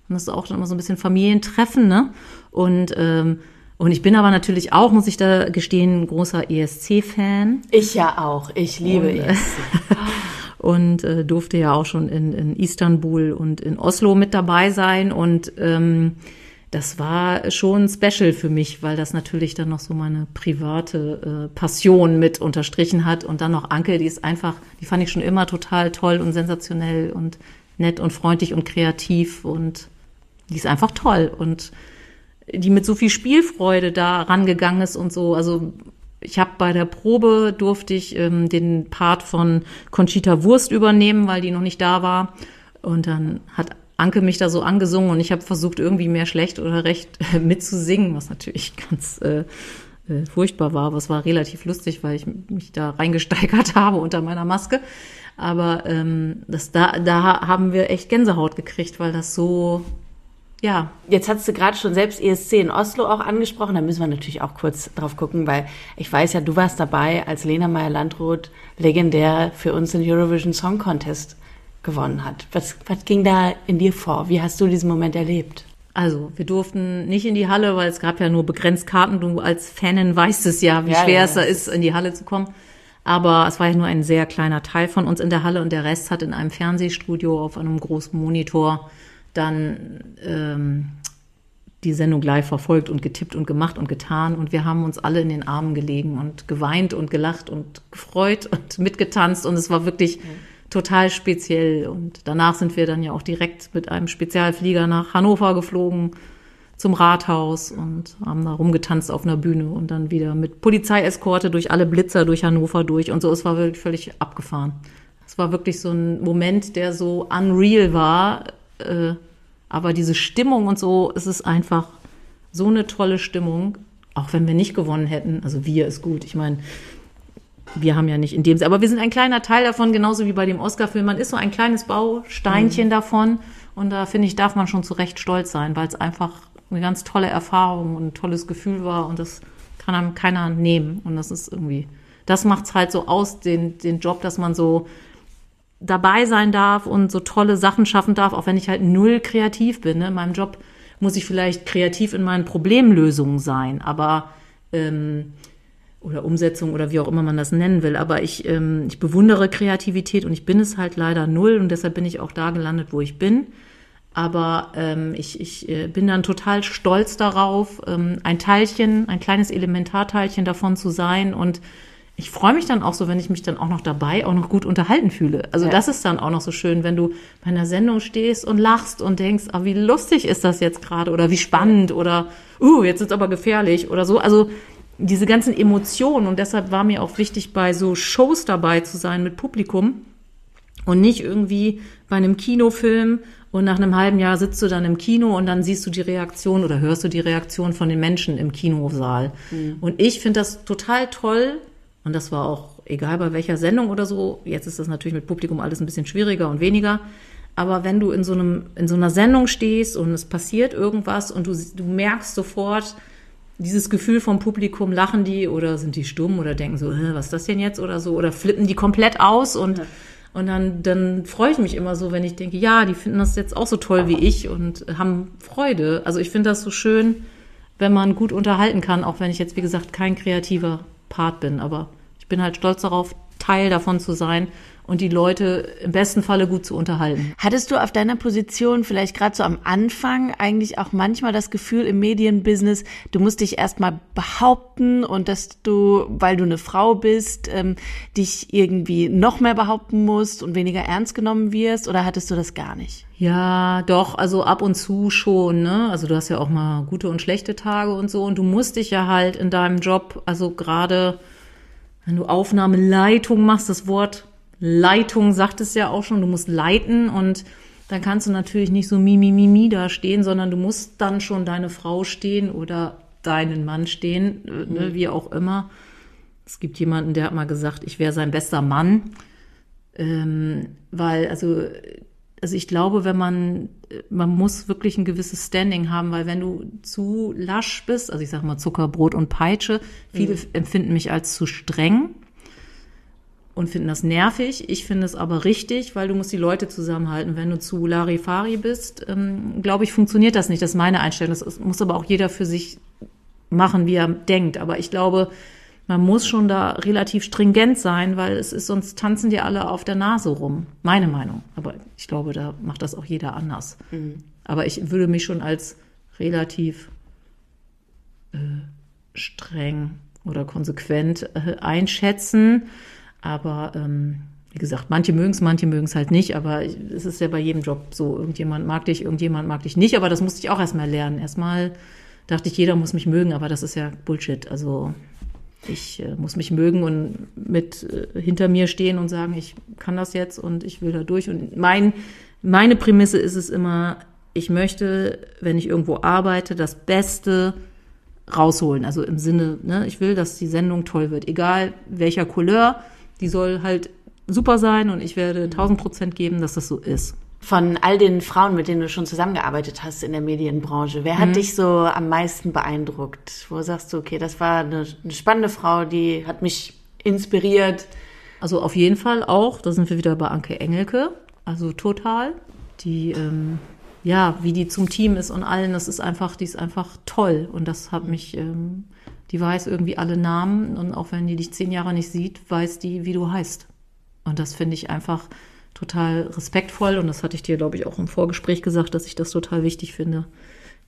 Und das auch dann immer so ein bisschen Familientreffen. Ne? Und ähm, und ich bin aber natürlich auch, muss ich da gestehen, ein großer ESC-Fan. Ich ja auch. Ich liebe und, ESC. und äh, durfte ja auch schon in, in Istanbul und in Oslo mit dabei sein. Und ähm, das war schon special für mich, weil das natürlich dann noch so meine private äh, Passion mit unterstrichen hat. Und dann noch Anke, die ist einfach, die fand ich schon immer total toll und sensationell und nett und freundlich und kreativ und die ist einfach toll. Und die mit so viel Spielfreude da rangegangen ist und so. Also ich habe bei der Probe durfte ich ähm, den Part von Conchita Wurst übernehmen, weil die noch nicht da war. Und dann hat Anke mich da so angesungen und ich habe versucht, irgendwie mehr schlecht oder recht äh, mitzusingen, was natürlich ganz äh, äh, furchtbar war. Aber es war relativ lustig, weil ich mich da reingesteigert habe unter meiner Maske. Aber ähm, das, da, da haben wir echt Gänsehaut gekriegt, weil das so, ja. Jetzt hast du gerade schon selbst ESC in Oslo auch angesprochen. Da müssen wir natürlich auch kurz drauf gucken, weil ich weiß ja, du warst dabei, als Lena Meyer-Landrut legendär für uns den Eurovision Song Contest gewonnen hat. Was, was ging da in dir vor? Wie hast du diesen Moment erlebt? Also, wir durften nicht in die Halle, weil es gab ja nur begrenzt Karten. Du als Fanin weißt es ja, wie ja, schwer ja, es da ist, in die Halle zu kommen. Aber es war ja nur ein sehr kleiner Teil von uns in der Halle und der Rest hat in einem Fernsehstudio auf einem großen Monitor dann ähm, die Sendung live verfolgt und getippt und gemacht und getan. Und wir haben uns alle in den Armen gelegen und geweint und gelacht und gefreut und mitgetanzt. Und es war wirklich mhm. total speziell. Und danach sind wir dann ja auch direkt mit einem Spezialflieger nach Hannover geflogen zum Rathaus und haben da rumgetanzt auf einer Bühne und dann wieder mit Polizeieskorte durch alle Blitzer durch Hannover durch und so. Es war wirklich völlig abgefahren. Es war wirklich so ein Moment, der so unreal war. Äh, aber diese Stimmung und so, es ist einfach so eine tolle Stimmung, auch wenn wir nicht gewonnen hätten. Also wir ist gut. Ich meine, wir haben ja nicht in dem, aber wir sind ein kleiner Teil davon, genauso wie bei dem Oscar-Film. Man ist so ein kleines Bausteinchen mhm. davon. Und da finde ich, darf man schon zu Recht stolz sein, weil es einfach eine ganz tolle Erfahrung und ein tolles Gefühl war und das kann einem keiner nehmen. Und das ist irgendwie, das macht's halt so aus, den, den Job, dass man so dabei sein darf und so tolle Sachen schaffen darf, auch wenn ich halt null kreativ bin. Ne? In meinem Job muss ich vielleicht kreativ in meinen Problemlösungen sein, aber ähm, oder Umsetzung oder wie auch immer man das nennen will. Aber ich, ähm, ich bewundere Kreativität und ich bin es halt leider null und deshalb bin ich auch da gelandet, wo ich bin. Aber ähm, ich, ich äh, bin dann total stolz darauf, ähm, ein Teilchen, ein kleines Elementarteilchen davon zu sein. Und ich freue mich dann auch so, wenn ich mich dann auch noch dabei auch noch gut unterhalten fühle. Also ja. das ist dann auch noch so schön, wenn du bei einer Sendung stehst und lachst und denkst, ah, wie lustig ist das jetzt gerade oder wie spannend oder uh, jetzt ist aber gefährlich oder so. Also diese ganzen Emotionen und deshalb war mir auch wichtig, bei so Shows dabei zu sein mit Publikum und nicht irgendwie bei einem Kinofilm und nach einem halben Jahr sitzt du dann im Kino und dann siehst du die Reaktion oder hörst du die Reaktion von den Menschen im Kinosaal. Mhm. Und ich finde das total toll. Und das war auch egal bei welcher Sendung oder so. Jetzt ist das natürlich mit Publikum alles ein bisschen schwieriger und weniger. Aber wenn du in so einem, in so einer Sendung stehst und es passiert irgendwas und du, du merkst sofort, dieses Gefühl vom Publikum, lachen die oder sind die stumm oder denken so, was ist das denn jetzt oder so, oder flippen die komplett aus und ja. Und dann, dann freue ich mich immer so, wenn ich denke, ja, die finden das jetzt auch so toll wie ich und haben Freude. Also ich finde das so schön, wenn man gut unterhalten kann, auch wenn ich jetzt, wie gesagt, kein kreativer Part bin. Aber ich bin halt stolz darauf, Teil davon zu sein und die Leute im besten Falle gut zu unterhalten. Hattest du auf deiner Position vielleicht gerade so am Anfang eigentlich auch manchmal das Gefühl im Medienbusiness, du musst dich erstmal behaupten und dass du, weil du eine Frau bist, ähm, dich irgendwie noch mehr behaupten musst und weniger ernst genommen wirst oder hattest du das gar nicht? Ja, doch, also ab und zu schon, ne? Also du hast ja auch mal gute und schlechte Tage und so und du musst dich ja halt in deinem Job, also gerade wenn du Aufnahmeleitung machst, das Wort Leitung sagt es ja auch schon, du musst leiten und dann kannst du natürlich nicht so mi, mi, mi, mi da stehen, sondern du musst dann schon deine Frau stehen oder deinen Mann stehen, äh, ne, mhm. wie auch immer. Es gibt jemanden, der hat mal gesagt, ich wäre sein bester Mann. Ähm, weil, also, also ich glaube, wenn man, man muss wirklich ein gewisses Standing haben, weil wenn du zu lasch bist, also ich sage mal Zucker, Brot und Peitsche, viele mhm. empfinden mich als zu streng und finden das nervig. Ich finde es aber richtig, weil du musst die Leute zusammenhalten. Wenn du zu Larifari bist, ähm, glaube ich, funktioniert das nicht. Das ist meine Einstellung. Das muss aber auch jeder für sich machen, wie er denkt. Aber ich glaube, man muss schon da relativ stringent sein, weil es ist, sonst tanzen die alle auf der Nase rum. Meine Meinung. Aber ich glaube, da macht das auch jeder anders. Mhm. Aber ich würde mich schon als relativ äh, streng oder konsequent äh, einschätzen. Aber ähm, wie gesagt, manche mögen es, manche mögen es halt nicht, aber es ist ja bei jedem Job so. Irgendjemand mag dich, irgendjemand mag dich nicht, aber das musste ich auch erstmal lernen. Erstmal dachte ich, jeder muss mich mögen, aber das ist ja Bullshit. Also ich äh, muss mich mögen und mit äh, hinter mir stehen und sagen, ich kann das jetzt und ich will da durch. Und mein, meine Prämisse ist es immer, ich möchte, wenn ich irgendwo arbeite, das Beste rausholen. Also im Sinne, ne, ich will, dass die Sendung toll wird. Egal welcher Couleur, die soll halt super sein und ich werde 1000 Prozent geben, dass das so ist. Von all den Frauen, mit denen du schon zusammengearbeitet hast in der Medienbranche, wer hat mhm. dich so am meisten beeindruckt? Wo sagst du, okay, das war eine, eine spannende Frau, die hat mich inspiriert? Also auf jeden Fall auch, da sind wir wieder bei Anke Engelke, also total. Die, ähm, ja, wie die zum Team ist und allen, das ist einfach, die ist einfach toll. Und das hat mich, ähm, die weiß irgendwie alle Namen und auch wenn die dich zehn Jahre nicht sieht, weiß die, wie du heißt. Und das finde ich einfach total respektvoll. Und das hatte ich dir, glaube ich, auch im Vorgespräch gesagt, dass ich das total wichtig finde.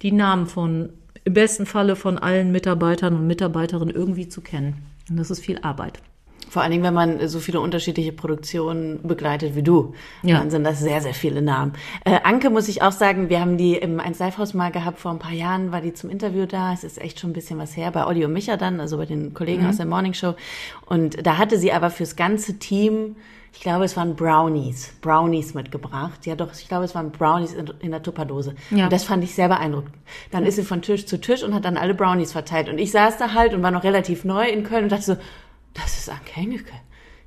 Die Namen von, im besten Falle von allen Mitarbeitern und Mitarbeiterinnen irgendwie zu kennen. Und das ist viel Arbeit. Vor allen Dingen, wenn man so viele unterschiedliche Produktionen begleitet wie du. Ja. Dann sind das sehr, sehr viele Namen. Äh, Anke muss ich auch sagen, wir haben die im 1 Live Haus mal gehabt, vor ein paar Jahren war die zum Interview da. Es ist echt schon ein bisschen was her, bei Audio Micha dann, also bei den Kollegen mhm. aus der Morning Show. Und da hatte sie aber fürs ganze Team ich glaube, es waren Brownies, Brownies mitgebracht. Ja, doch, ich glaube, es waren Brownies in, in der Tupperdose. Ja. Und das fand ich sehr beeindruckend. Dann ist sie von Tisch zu Tisch und hat dann alle Brownies verteilt. Und ich saß da halt und war noch relativ neu in Köln und dachte so, das ist Anke Engelke.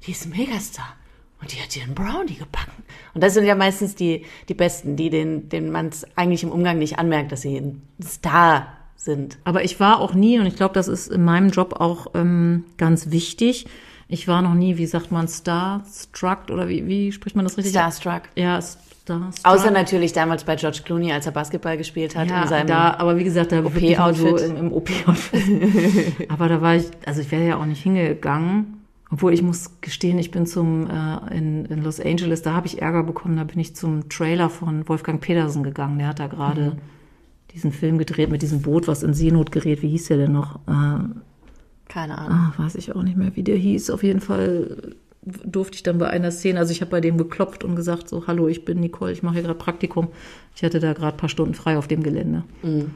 Die ist ein Megastar. Und die hat dir einen Brownie gebacken. Und das sind ja meistens die, die Besten, die den, den man es eigentlich im Umgang nicht anmerkt, dass sie ein Star sind. Aber ich war auch nie, und ich glaube, das ist in meinem Job auch ähm, ganz wichtig, ich war noch nie, wie sagt man, Starstruck oder wie, wie spricht man das richtig? Starstruck. Ja, Starstruck. Außer natürlich damals bei George Clooney, als er Basketball gespielt hat. Ja, in seinem da, aber wie gesagt, da OP-Outfit. So im, im OP-Outfit. aber da war ich, also ich wäre ja auch nicht hingegangen. Obwohl ich muss gestehen, ich bin zum äh, in, in Los Angeles, da habe ich Ärger bekommen, da bin ich zum Trailer von Wolfgang Petersen gegangen. Der hat da gerade mhm. diesen Film gedreht mit diesem Boot, was in Seenot gerät. Wie hieß der denn noch? Äh, keine Ahnung. Ah, weiß ich auch nicht mehr, wie der hieß. Auf jeden Fall durfte ich dann bei einer Szene, also ich habe bei dem geklopft und gesagt, so, hallo, ich bin Nicole, ich mache hier gerade Praktikum. Ich hatte da gerade ein paar Stunden frei auf dem Gelände. Mhm.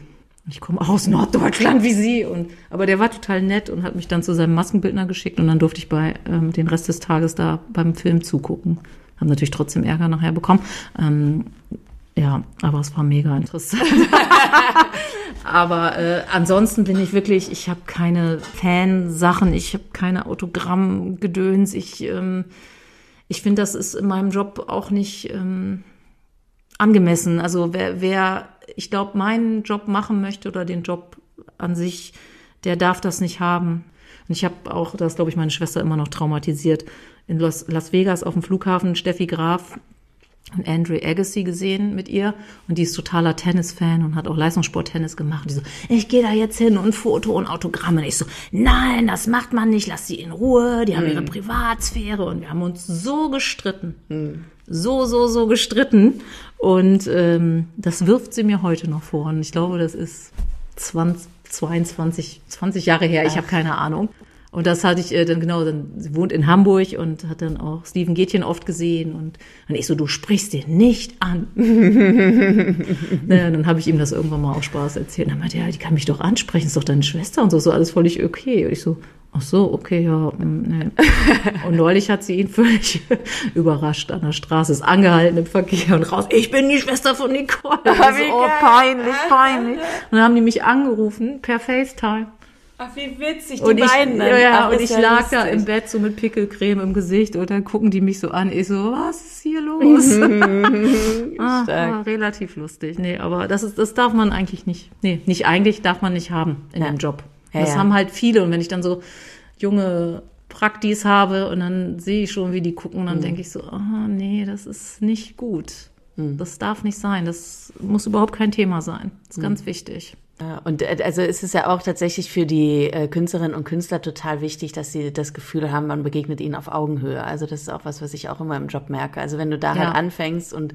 Ich komme aus Norddeutschland wie Sie. Und, aber der war total nett und hat mich dann zu seinem Maskenbildner geschickt und dann durfte ich bei ähm, den Rest des Tages da beim Film zugucken. Haben natürlich trotzdem Ärger nachher bekommen. Ähm, ja, aber es war mega interessant. aber äh, ansonsten bin ich wirklich, ich habe keine Fansachen, ich habe keine Autogrammgedöns. Ich, ähm, ich finde, das ist in meinem Job auch nicht ähm, angemessen. Also wer, wer ich glaube, meinen Job machen möchte oder den Job an sich, der darf das nicht haben. Und ich habe auch, das glaube ich, meine Schwester immer noch traumatisiert, in Las, Las Vegas auf dem Flughafen Steffi Graf und Andre Agassi gesehen mit ihr und die ist totaler Tennisfan und hat auch Leistungssporttennis gemacht. Und die so, ich gehe da jetzt hin und Foto und Autogramme. Und ich so, nein, das macht man nicht, lass sie in Ruhe, die haben ihre mhm. Privatsphäre und wir haben uns so gestritten. Mhm. So, so, so gestritten. Und ähm, das wirft sie mir heute noch vor. Und ich glaube, das ist 20, 22, 20 Jahre her, ich habe keine Ahnung. Und das hatte ich äh, dann genau, dann sie wohnt in Hamburg und hat dann auch Steven Gätchen oft gesehen und, und ich so, du sprichst den nicht an. naja, dann habe ich ihm das irgendwann mal auch Spaß erzählt. Und dann meinte er, ja, die kann mich doch ansprechen, ist doch deine Schwester und so, so alles völlig okay. Und ich so, ach so, okay, ja. Mm, nee. Und neulich hat sie ihn völlig überrascht an der Straße, ist angehalten im Verkehr und raus, ich bin die Schwester von Nicole. So, oh, peinlich, peinlich. Und dann haben die mich angerufen per FaceTime. Ach, wie witzig, die und ich, beiden. Ja, ja, und ich ja lag lustig. da im Bett so mit Pickelcreme im Gesicht und dann gucken die mich so an. Ich so, was ist hier los? ah, ah, relativ lustig. Nee, aber das ist, das darf man eigentlich nicht. Nee, nicht eigentlich darf man nicht haben in ja. dem Job. Ja, das haben halt viele. Und wenn ich dann so junge Praktis habe und dann sehe ich schon, wie die gucken, dann mhm. denke ich so, ah, nee, das ist nicht gut. Mhm. Das darf nicht sein. Das muss überhaupt kein Thema sein. Das ist mhm. ganz wichtig. Und äh, also ist es ja auch tatsächlich für die äh, Künstlerinnen und Künstler total wichtig, dass sie das Gefühl haben, man begegnet ihnen auf Augenhöhe. Also das ist auch was, was ich auch immer im Job merke. Also wenn du da halt ja. halt anfängst und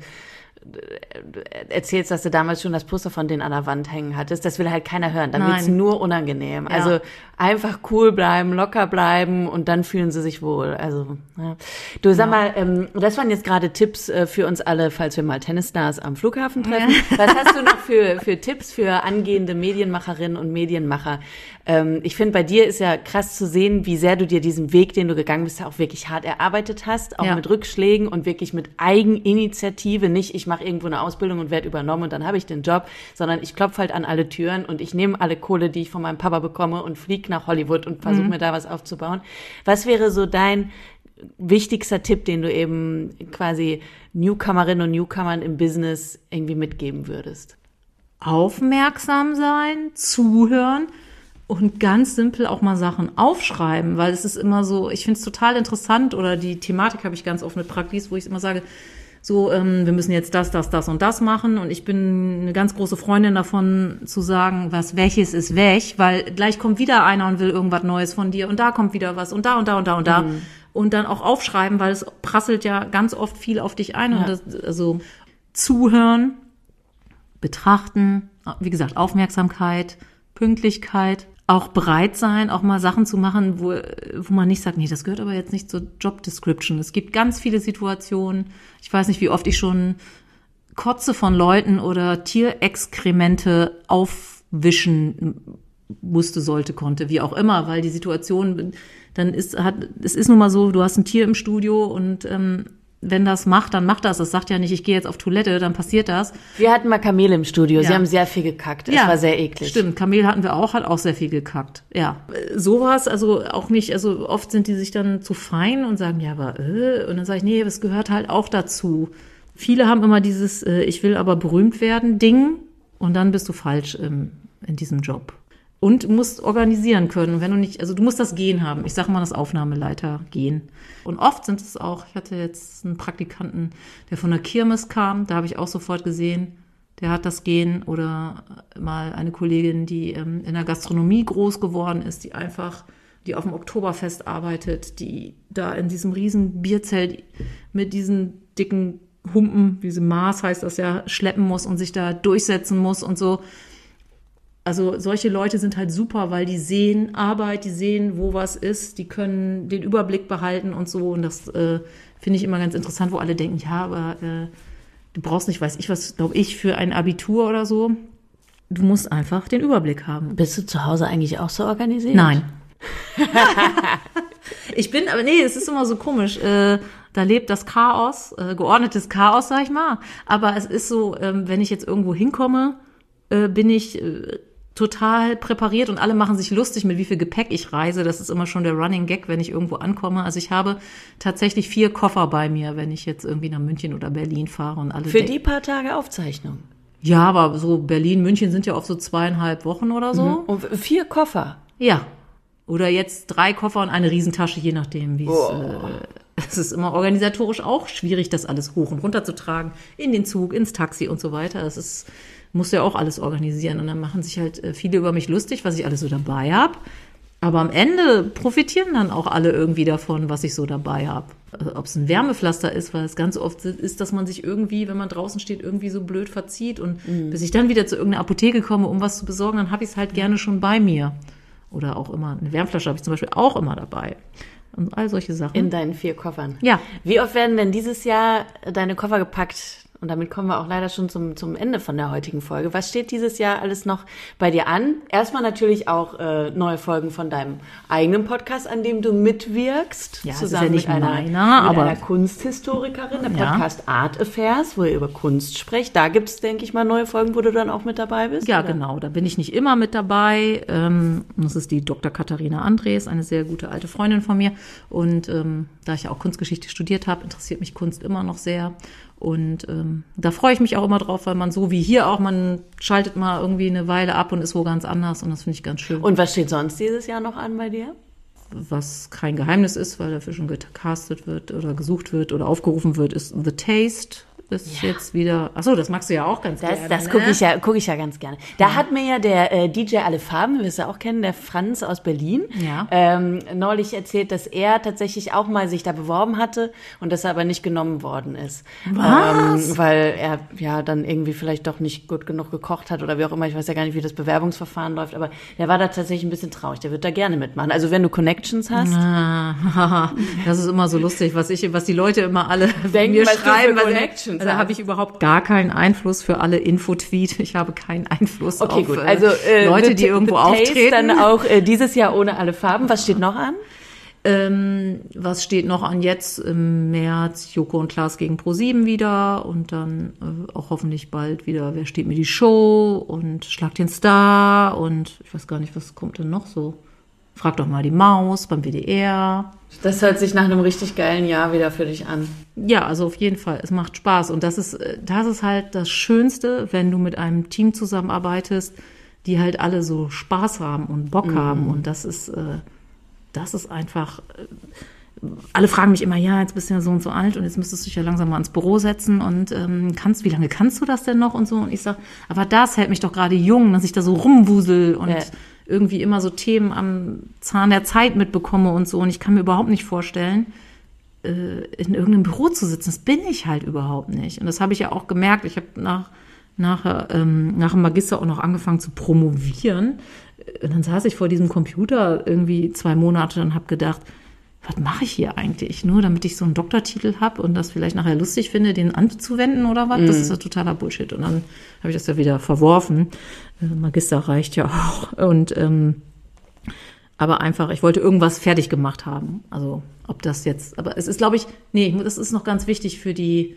erzählst, dass du damals schon das Poster von denen an der Wand hängen hattest, das will halt keiner hören. Dann wird's nur unangenehm. Ja. Also einfach cool bleiben, locker bleiben und dann fühlen sie sich wohl. Also ja. du sag ja. mal, ähm, das waren jetzt gerade Tipps äh, für uns alle, falls wir mal Tennisstars am Flughafen treffen. Was hast du noch für, für Tipps für angehende Medienmacherinnen und Medienmacher? Ähm, ich finde, bei dir ist ja krass zu sehen, wie sehr du dir diesen Weg, den du gegangen bist, auch wirklich hart erarbeitet hast, auch mit Rückschlägen und wirklich mit Eigeninitiative, nicht ich mache irgendwo eine Ausbildung und werde übernommen und dann habe ich den Job, sondern ich klopfe halt an alle Türen und ich nehme alle Kohle, die ich von meinem Papa bekomme und fliege nach Hollywood und versuche mhm. mir da was aufzubauen. Was wäre so dein wichtigster Tipp, den du eben quasi Newcomerinnen und Newcomern im Business irgendwie mitgeben würdest? Aufmerksam sein, zuhören und ganz simpel auch mal Sachen aufschreiben, weil es ist immer so, ich finde es total interessant oder die Thematik habe ich ganz oft mit Praktis, wo ich immer sage, so, ähm, wir müssen jetzt das, das, das und das machen. Und ich bin eine ganz große Freundin davon zu sagen, was welches ist weg, weil gleich kommt wieder einer und will irgendwas Neues von dir und da kommt wieder was und da und da und da und da. Mhm und dann auch aufschreiben, weil es prasselt ja ganz oft viel auf dich ein. Ja. Und das, also zuhören, betrachten, wie gesagt, Aufmerksamkeit, Pünktlichkeit, auch bereit sein, auch mal Sachen zu machen, wo, wo man nicht sagt, nee, das gehört aber jetzt nicht zur Job Description. Es gibt ganz viele Situationen. Ich weiß nicht, wie oft ich schon Kotze von Leuten oder Tierexkremente aufwischen musste, sollte, konnte, wie auch immer, weil die Situation dann ist, hat, es ist nun mal so, du hast ein Tier im Studio und ähm, wenn das macht, dann macht das. Das sagt ja nicht, ich gehe jetzt auf Toilette, dann passiert das. Wir hatten mal Kamele im Studio. Ja. Sie haben sehr viel gekackt. Es ja, war sehr eklig. Stimmt, Kamel hatten wir auch, hat auch sehr viel gekackt. Ja, sowas, also auch nicht, also oft sind die sich dann zu fein und sagen, ja, aber, äh, und dann sage ich, nee, das gehört halt auch dazu. Viele haben immer dieses, äh, ich will aber berühmt werden, Ding, und dann bist du falsch ähm, in diesem Job und musst organisieren können. Wenn du nicht, also du musst das Gehen haben. Ich sage mal das Aufnahmeleiter gehen. Und oft sind es auch, ich hatte jetzt einen Praktikanten, der von der Kirmes kam, da habe ich auch sofort gesehen, der hat das Gehen oder mal eine Kollegin, die ähm, in der Gastronomie groß geworden ist, die einfach, die auf dem Oktoberfest arbeitet, die da in diesem riesen Bierzelt mit diesen dicken Humpen, diese Maß heißt das ja, schleppen muss und sich da durchsetzen muss und so also solche Leute sind halt super, weil die sehen Arbeit, die sehen, wo was ist, die können den Überblick behalten und so. Und das äh, finde ich immer ganz interessant, wo alle denken, ja, aber äh, du brauchst nicht, weiß ich was, glaube ich, für ein Abitur oder so. Du musst einfach den Überblick haben. Bist du zu Hause eigentlich auch so organisiert? Nein. ich bin, aber nee, es ist immer so komisch. Äh, da lebt das Chaos, äh, geordnetes Chaos, sag ich mal. Aber es ist so, ähm, wenn ich jetzt irgendwo hinkomme, äh, bin ich äh, total präpariert und alle machen sich lustig, mit wie viel Gepäck ich reise. Das ist immer schon der Running Gag, wenn ich irgendwo ankomme. Also ich habe tatsächlich vier Koffer bei mir, wenn ich jetzt irgendwie nach München oder Berlin fahre und alle. Für die paar Tage Aufzeichnung. Ja, aber so Berlin, München sind ja oft so zweieinhalb Wochen oder so. Mhm. Und vier Koffer. Ja. Oder jetzt drei Koffer und eine Riesentasche, je nachdem, wie es. Oh. Äh, es ist immer organisatorisch auch schwierig, das alles hoch und runter zu tragen, in den Zug, ins Taxi und so weiter. Das ist muss ja auch alles organisieren. Und dann machen sich halt äh, viele über mich lustig, was ich alles so dabei habe. Aber am Ende profitieren dann auch alle irgendwie davon, was ich so dabei habe. Also, Ob es ein Wärmepflaster ist, weil es ganz oft ist, dass man sich irgendwie, wenn man draußen steht, irgendwie so blöd verzieht. Und mhm. bis ich dann wieder zu irgendeiner Apotheke komme, um was zu besorgen, dann habe ich es halt gerne schon bei mir. Oder auch immer, eine Wärmflasche habe ich zum Beispiel auch immer dabei. Und all solche Sachen. In deinen vier Koffern. Ja. Wie oft werden denn dieses Jahr deine Koffer gepackt? Und damit kommen wir auch leider schon zum, zum Ende von der heutigen Folge. Was steht dieses Jahr alles noch bei dir an? Erstmal natürlich auch äh, neue Folgen von deinem eigenen Podcast, an dem du mitwirkst. Ja, zusammen ja nicht mit, einer, meiner, mit einer Kunsthistorikerin, der Podcast ja. Art Affairs, wo ihr über Kunst sprecht. Da gibt's, denke ich mal, neue Folgen, wo du dann auch mit dabei bist. Ja, oder? genau. Da bin ich nicht immer mit dabei. Ähm, das ist die Dr. Katharina Andres, eine sehr gute alte Freundin von mir. Und ähm, da ich ja auch Kunstgeschichte studiert habe, interessiert mich Kunst immer noch sehr. Und ähm, da freue ich mich auch immer drauf, weil man so wie hier auch, man schaltet mal irgendwie eine Weile ab und ist wo ganz anders und das finde ich ganz schön. Und was steht sonst dieses Jahr noch an bei dir? Was kein Geheimnis ist, weil dafür schon gecastet wird oder gesucht wird oder aufgerufen wird, ist The Taste ist ja. jetzt wieder. Ach so, das magst du ja auch ganz das, gerne. Das gucke ne? ich ja, gucke ich ja ganz gerne. Da ja. hat mir ja der äh, DJ Alle Farben, wir es ja auch kennen, der Franz aus Berlin, ja. ähm, neulich erzählt, dass er tatsächlich auch mal sich da beworben hatte und dass er aber nicht genommen worden ist, Was? Ähm, weil er ja dann irgendwie vielleicht doch nicht gut genug gekocht hat oder wie auch immer. Ich weiß ja gar nicht, wie das Bewerbungsverfahren läuft, aber der war da tatsächlich ein bisschen traurig. Der wird da gerne mitmachen. Also wenn du Connections hast, das ist immer so lustig, was ich, was die Leute immer alle Denken, mir schreiben, was Also da habe ich überhaupt gar keinen Einfluss für alle Infotweet. Ich habe keinen Einfluss okay, auf gut. Also, äh, Leute, die irgendwo auftreten. dann auch äh, dieses Jahr ohne alle Farben. Was steht noch an? Ähm, was steht noch an jetzt im März? Joko und Klaas gegen Pro7 wieder und dann äh, auch hoffentlich bald wieder Wer steht mir die Show und Schlag den Star und ich weiß gar nicht, was kommt denn noch so. Frag doch mal die Maus beim WDR. Das hört sich nach einem richtig geilen Jahr wieder für dich an. Ja, also auf jeden Fall. Es macht Spaß. Und das ist, äh, das ist halt das Schönste, wenn du mit einem Team zusammenarbeitest, die halt alle so Spaß haben und Bock mhm. haben. Und das ist, äh, das ist einfach. Äh, alle fragen mich immer, ja, jetzt bist du ja so und so alt und jetzt müsstest du dich ja langsam mal ins Büro setzen und ähm, kannst, wie lange kannst du das denn noch und so? Und ich sage, aber das hält mich doch gerade jung, dass ich da so rumwusel und ja irgendwie immer so Themen am Zahn der Zeit mitbekomme und so. Und ich kann mir überhaupt nicht vorstellen, äh, in irgendeinem Büro zu sitzen. Das bin ich halt überhaupt nicht. Und das habe ich ja auch gemerkt. Ich habe nach, nach, ähm, nach dem Magister auch noch angefangen zu promovieren. Und dann saß ich vor diesem Computer irgendwie zwei Monate und habe gedacht, was mache ich hier eigentlich? Nur damit ich so einen Doktortitel habe und das vielleicht nachher lustig finde, den anzuwenden oder was? Mm. Das mhm. ist ja totaler Bullshit. Und dann habe ich das ja wieder verworfen. Äh, Magister reicht ja auch. Und ähm, aber einfach, ich wollte irgendwas fertig gemacht haben. Also ob das jetzt, aber es ist, glaube ich, nee, das ist noch ganz wichtig für die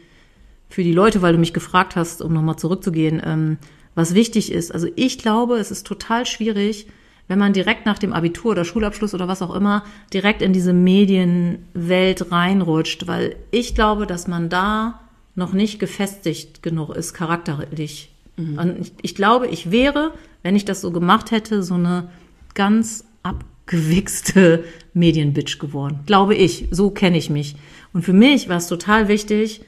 für die Leute, weil du mich gefragt hast, um nochmal zurückzugehen, ähm, was wichtig ist. Also ich glaube, es ist total schwierig, wenn man direkt nach dem Abitur oder Schulabschluss oder was auch immer direkt in diese Medienwelt reinrutscht, weil ich glaube, dass man da noch nicht gefestigt genug ist, charakterlich. Mhm. Und ich, ich, glaube, ich wäre, wenn ich das so gemacht hätte, so eine ganz abgewichste Medienbitch geworden. Glaube ich. So kenne ich mich. Und für mich war es total wichtig,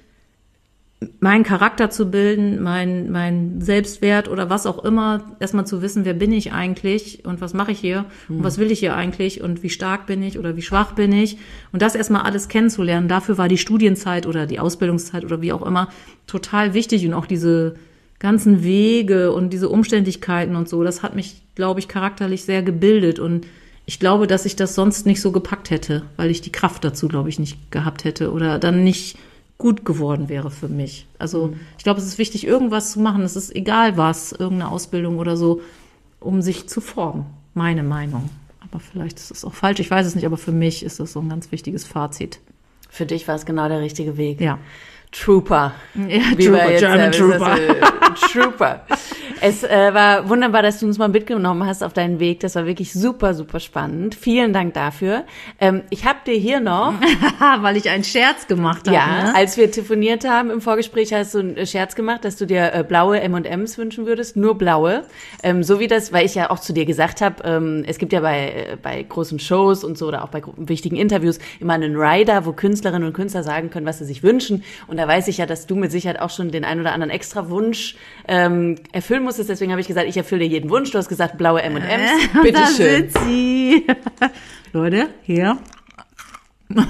meinen Charakter zu bilden, mein, mein Selbstwert oder was auch immer, erstmal zu wissen, wer bin ich eigentlich und was mache ich hier und was will ich hier eigentlich und wie stark bin ich oder wie schwach bin ich und das erstmal alles kennenzulernen. Dafür war die Studienzeit oder die Ausbildungszeit oder wie auch immer total wichtig und auch diese ganzen Wege und diese Umständlichkeiten und so, das hat mich, glaube ich, charakterlich sehr gebildet und ich glaube, dass ich das sonst nicht so gepackt hätte, weil ich die Kraft dazu, glaube ich, nicht gehabt hätte oder dann nicht gut geworden wäre für mich. Also mhm. ich glaube, es ist wichtig, irgendwas zu machen. Es ist egal was, irgendeine Ausbildung oder so, um sich zu formen. Meine Meinung. Aber vielleicht ist es auch falsch, ich weiß es nicht, aber für mich ist das so ein ganz wichtiges Fazit. Für dich war es genau der richtige Weg. Ja. Trooper. Ja, Wie Trooper, German äh, Trooper. Trooper. Es äh, war wunderbar, dass du uns mal mitgenommen hast auf deinen Weg. Das war wirklich super, super spannend. Vielen Dank dafür. Ähm, ich habe dir hier noch, weil ich einen Scherz gemacht habe. Ja, ne? als wir telefoniert haben im Vorgespräch, hast du einen Scherz gemacht, dass du dir äh, blaue M&Ms wünschen würdest, nur blaue. Ähm, so wie das, weil ich ja auch zu dir gesagt habe, ähm, es gibt ja bei äh, bei großen Shows und so oder auch bei wichtigen Interviews immer einen Rider, wo Künstlerinnen und Künstler sagen können, was sie sich wünschen. Und da weiß ich ja, dass du mit Sicherheit auch schon den ein oder anderen extra Wunsch ähm, erfüllen musstest. Deswegen habe ich gesagt, ich erfülle dir jeden Wunsch. Du hast gesagt, blaue M&M's. Äh, Bitte da schön. Sind sie. Leute, hier.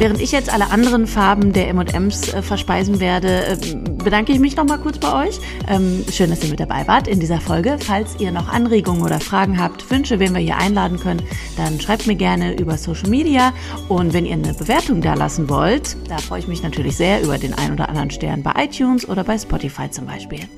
Während ich jetzt alle anderen Farben der M&Ms äh, verspeisen werde, äh, bedanke ich mich noch mal kurz bei euch. Ähm, schön, dass ihr mit dabei wart in dieser Folge. Falls ihr noch Anregungen oder Fragen habt, Wünsche, wen wir hier einladen können, dann schreibt mir gerne über Social Media. Und wenn ihr eine Bewertung da lassen wollt, da freue ich mich natürlich sehr über den ein oder anderen Stern bei iTunes oder bei Spotify zum Beispiel.